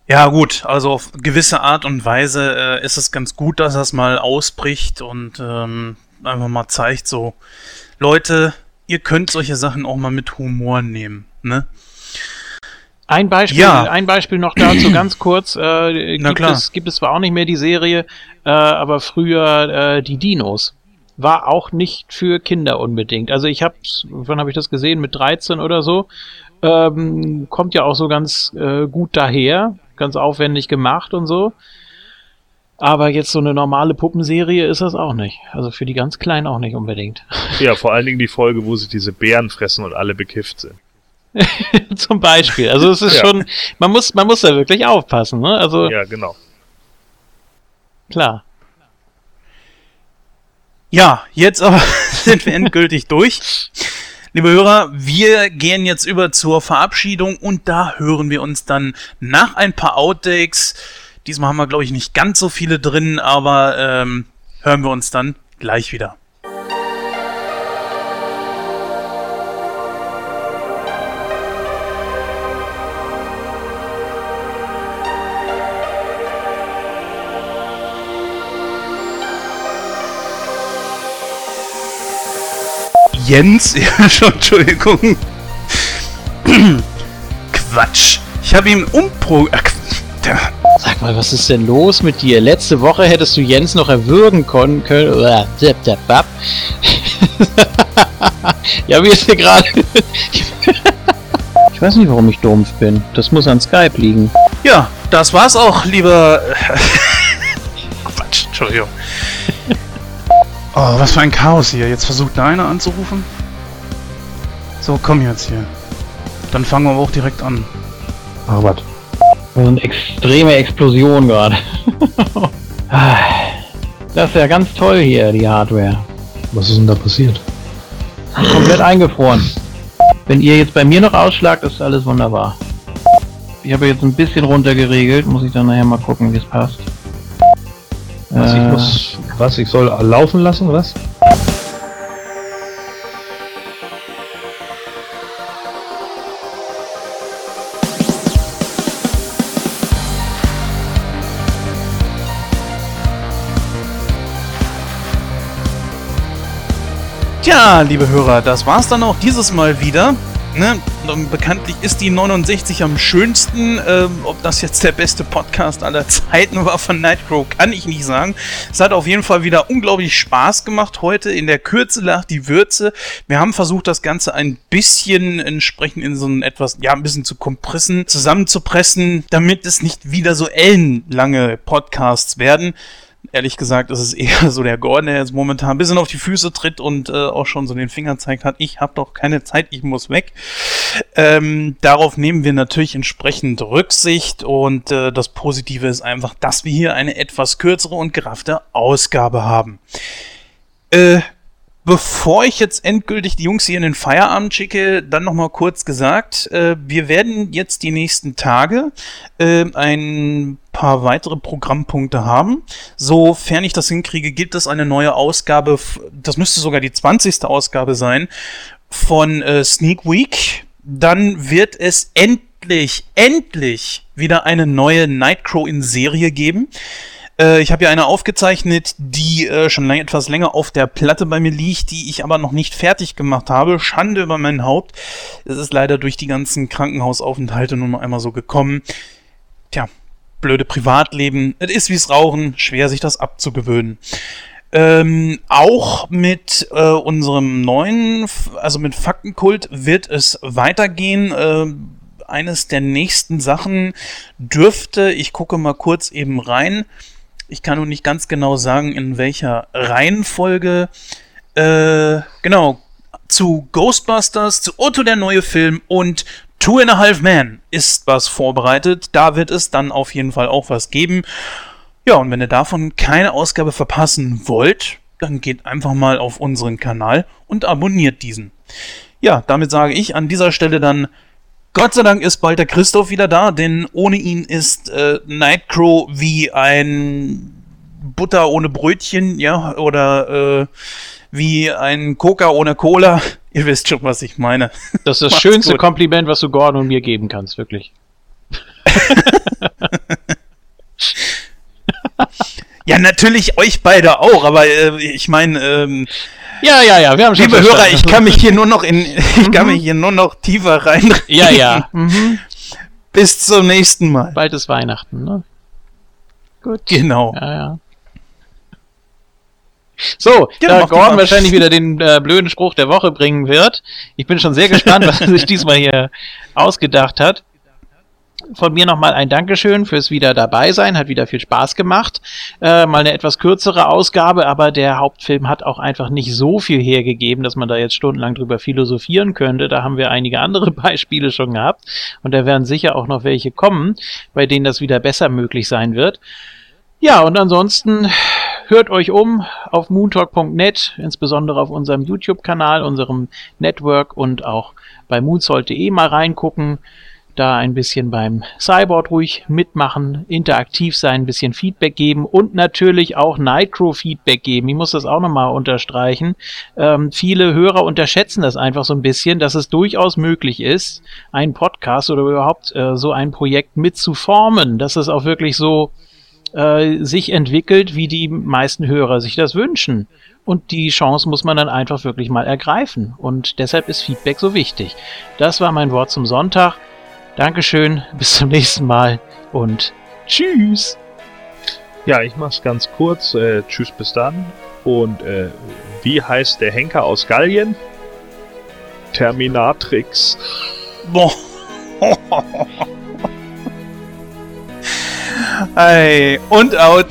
Ja, gut, also auf gewisse Art und Weise äh, ist es ganz gut, dass das mal ausbricht und ähm, einfach mal zeigt, so, Leute, ihr könnt solche Sachen auch mal mit Humor nehmen, ne? Ein Beispiel, ja. ein Beispiel noch dazu ganz kurz. Äh, gibt, Es, gibt es zwar auch nicht mehr die Serie, äh, aber früher äh, die Dinos. War auch nicht für Kinder unbedingt. Also ich habe, wann habe ich das gesehen? Mit 13 oder so. Ähm, kommt ja auch so ganz äh, gut daher, ganz aufwendig gemacht und so. Aber jetzt so eine normale Puppenserie ist das auch nicht. Also für die ganz Kleinen auch nicht unbedingt. Ja, vor allen Dingen die Folge, wo sie diese Bären fressen und alle bekifft sind. Zum Beispiel. Also es ist ja. schon, man muss, man muss da wirklich aufpassen, ne? Also. Ja, genau. Klar. Ja, jetzt aber sind wir endgültig durch. Liebe Hörer, wir gehen jetzt über zur Verabschiedung und da hören wir uns dann nach ein paar Outtakes. Diesmal haben wir, glaube ich, nicht ganz so viele drin, aber ähm, hören wir uns dann gleich wieder. Jens, ja schon, Entschuldigung. Quatsch. Ich habe ihm umpro... Sag mal, was ist denn los mit dir? Letzte Woche hättest du Jens noch erwürgen können. ja, wie ist hier gerade? ich weiß nicht, warum ich dumpf bin. Das muss an Skype liegen. Ja, das war's auch, lieber... Quatsch, Entschuldigung. Oh, was für ein Chaos hier. Jetzt versucht da einer anzurufen. So, komm jetzt hier. Dann fangen wir auch direkt an. Ach, was? eine extreme Explosion gerade. das ist ja ganz toll hier, die Hardware. Was ist denn da passiert? Komplett eingefroren. Wenn ihr jetzt bei mir noch ausschlagt, ist alles wunderbar. Ich habe jetzt ein bisschen runtergeregelt, muss ich dann nachher mal gucken, wie es passt. Was, äh, ich muss, was, ich soll laufen lassen, was? Tja, liebe Hörer, das war's dann auch dieses Mal wieder. Ne? Bekanntlich ist die 69 am schönsten. Ähm, ob das jetzt der beste Podcast aller Zeiten war von Nightcrow, kann ich nicht sagen. Es hat auf jeden Fall wieder unglaublich Spaß gemacht heute. In der Kürze lag die Würze. Wir haben versucht, das Ganze ein bisschen entsprechend in so ein etwas, ja, ein bisschen zu kompressen, zusammenzupressen, damit es nicht wieder so ellenlange Podcasts werden ehrlich gesagt, ist es eher so der Gordon, der jetzt momentan ein bisschen auf die Füße tritt und äh, auch schon so den Finger zeigt hat, ich habe doch keine Zeit, ich muss weg. Ähm, darauf nehmen wir natürlich entsprechend Rücksicht und äh, das Positive ist einfach, dass wir hier eine etwas kürzere und geraffte Ausgabe haben. Äh, Bevor ich jetzt endgültig die Jungs hier in den Feierabend schicke, dann nochmal kurz gesagt, äh, wir werden jetzt die nächsten Tage äh, ein paar weitere Programmpunkte haben. Sofern ich das hinkriege, gibt es eine neue Ausgabe, das müsste sogar die 20. Ausgabe sein, von äh, Sneak Week. Dann wird es endlich, endlich wieder eine neue Nightcrow in Serie geben. Äh, ich habe ja eine aufgezeichnet, die äh, schon lang, etwas länger auf der Platte bei mir liegt, die ich aber noch nicht fertig gemacht habe. Schande über mein Haupt. Es ist leider durch die ganzen Krankenhausaufenthalte nur noch einmal so gekommen. Tja, blöde Privatleben. Es ist wie's Rauchen, schwer sich das abzugewöhnen. Ähm, auch mit äh, unserem neuen, also mit Faktenkult wird es weitergehen. Äh, eines der nächsten Sachen dürfte, ich gucke mal kurz eben rein, ich kann nun nicht ganz genau sagen, in welcher Reihenfolge. Äh, genau. Zu Ghostbusters, zu Otto der neue Film und Two and a Half Man ist was vorbereitet. Da wird es dann auf jeden Fall auch was geben. Ja, und wenn ihr davon keine Ausgabe verpassen wollt, dann geht einfach mal auf unseren Kanal und abonniert diesen. Ja, damit sage ich an dieser Stelle dann Gott sei Dank ist bald der Christoph wieder da, denn ohne ihn ist äh, Nightcrow wie ein Butter ohne Brötchen, ja, oder äh, wie ein Coca ohne Cola. Ihr wisst schon, was ich meine. Das ist das schönste gut. Kompliment, was du Gordon und mir geben kannst, wirklich. ja, natürlich euch beide auch, aber äh, ich meine, ähm, ja, ja, ja, wir haben schon Liebe. Hörer, ich kann mich hier nur noch in, ich kann mich hier nur noch tiefer rein. Ja, ja. Mhm. Bis zum nächsten Mal. Bald ist Weihnachten, ne? Gut. Genau. Ja, ja. So, ja, da Gordon wahrscheinlich wieder den äh, blöden Spruch der Woche bringen wird. Ich bin schon sehr gespannt, was er sich diesmal hier ausgedacht hat von mir nochmal ein Dankeschön fürs wieder dabei sein. Hat wieder viel Spaß gemacht. Äh, mal eine etwas kürzere Ausgabe, aber der Hauptfilm hat auch einfach nicht so viel hergegeben, dass man da jetzt stundenlang drüber philosophieren könnte. Da haben wir einige andere Beispiele schon gehabt. Und da werden sicher auch noch welche kommen, bei denen das wieder besser möglich sein wird. Ja, und ansonsten hört euch um auf moontalk.net, insbesondere auf unserem YouTube-Kanal, unserem Network und auch bei moonsold.de mal reingucken da ein bisschen beim Cyborg ruhig mitmachen, interaktiv sein, ein bisschen Feedback geben und natürlich auch Nitro-Feedback geben. Ich muss das auch nochmal unterstreichen. Ähm, viele Hörer unterschätzen das einfach so ein bisschen, dass es durchaus möglich ist, einen Podcast oder überhaupt äh, so ein Projekt mitzuformen, dass es auch wirklich so äh, sich entwickelt, wie die meisten Hörer sich das wünschen. Und die Chance muss man dann einfach wirklich mal ergreifen. Und deshalb ist Feedback so wichtig. Das war mein Wort zum Sonntag. Dankeschön, bis zum nächsten Mal und tschüss. Ja, ich mach's ganz kurz. Äh, tschüss, bis dann. Und äh, wie heißt der Henker aus Gallien? Terminatrix. Boah. Ei, und out.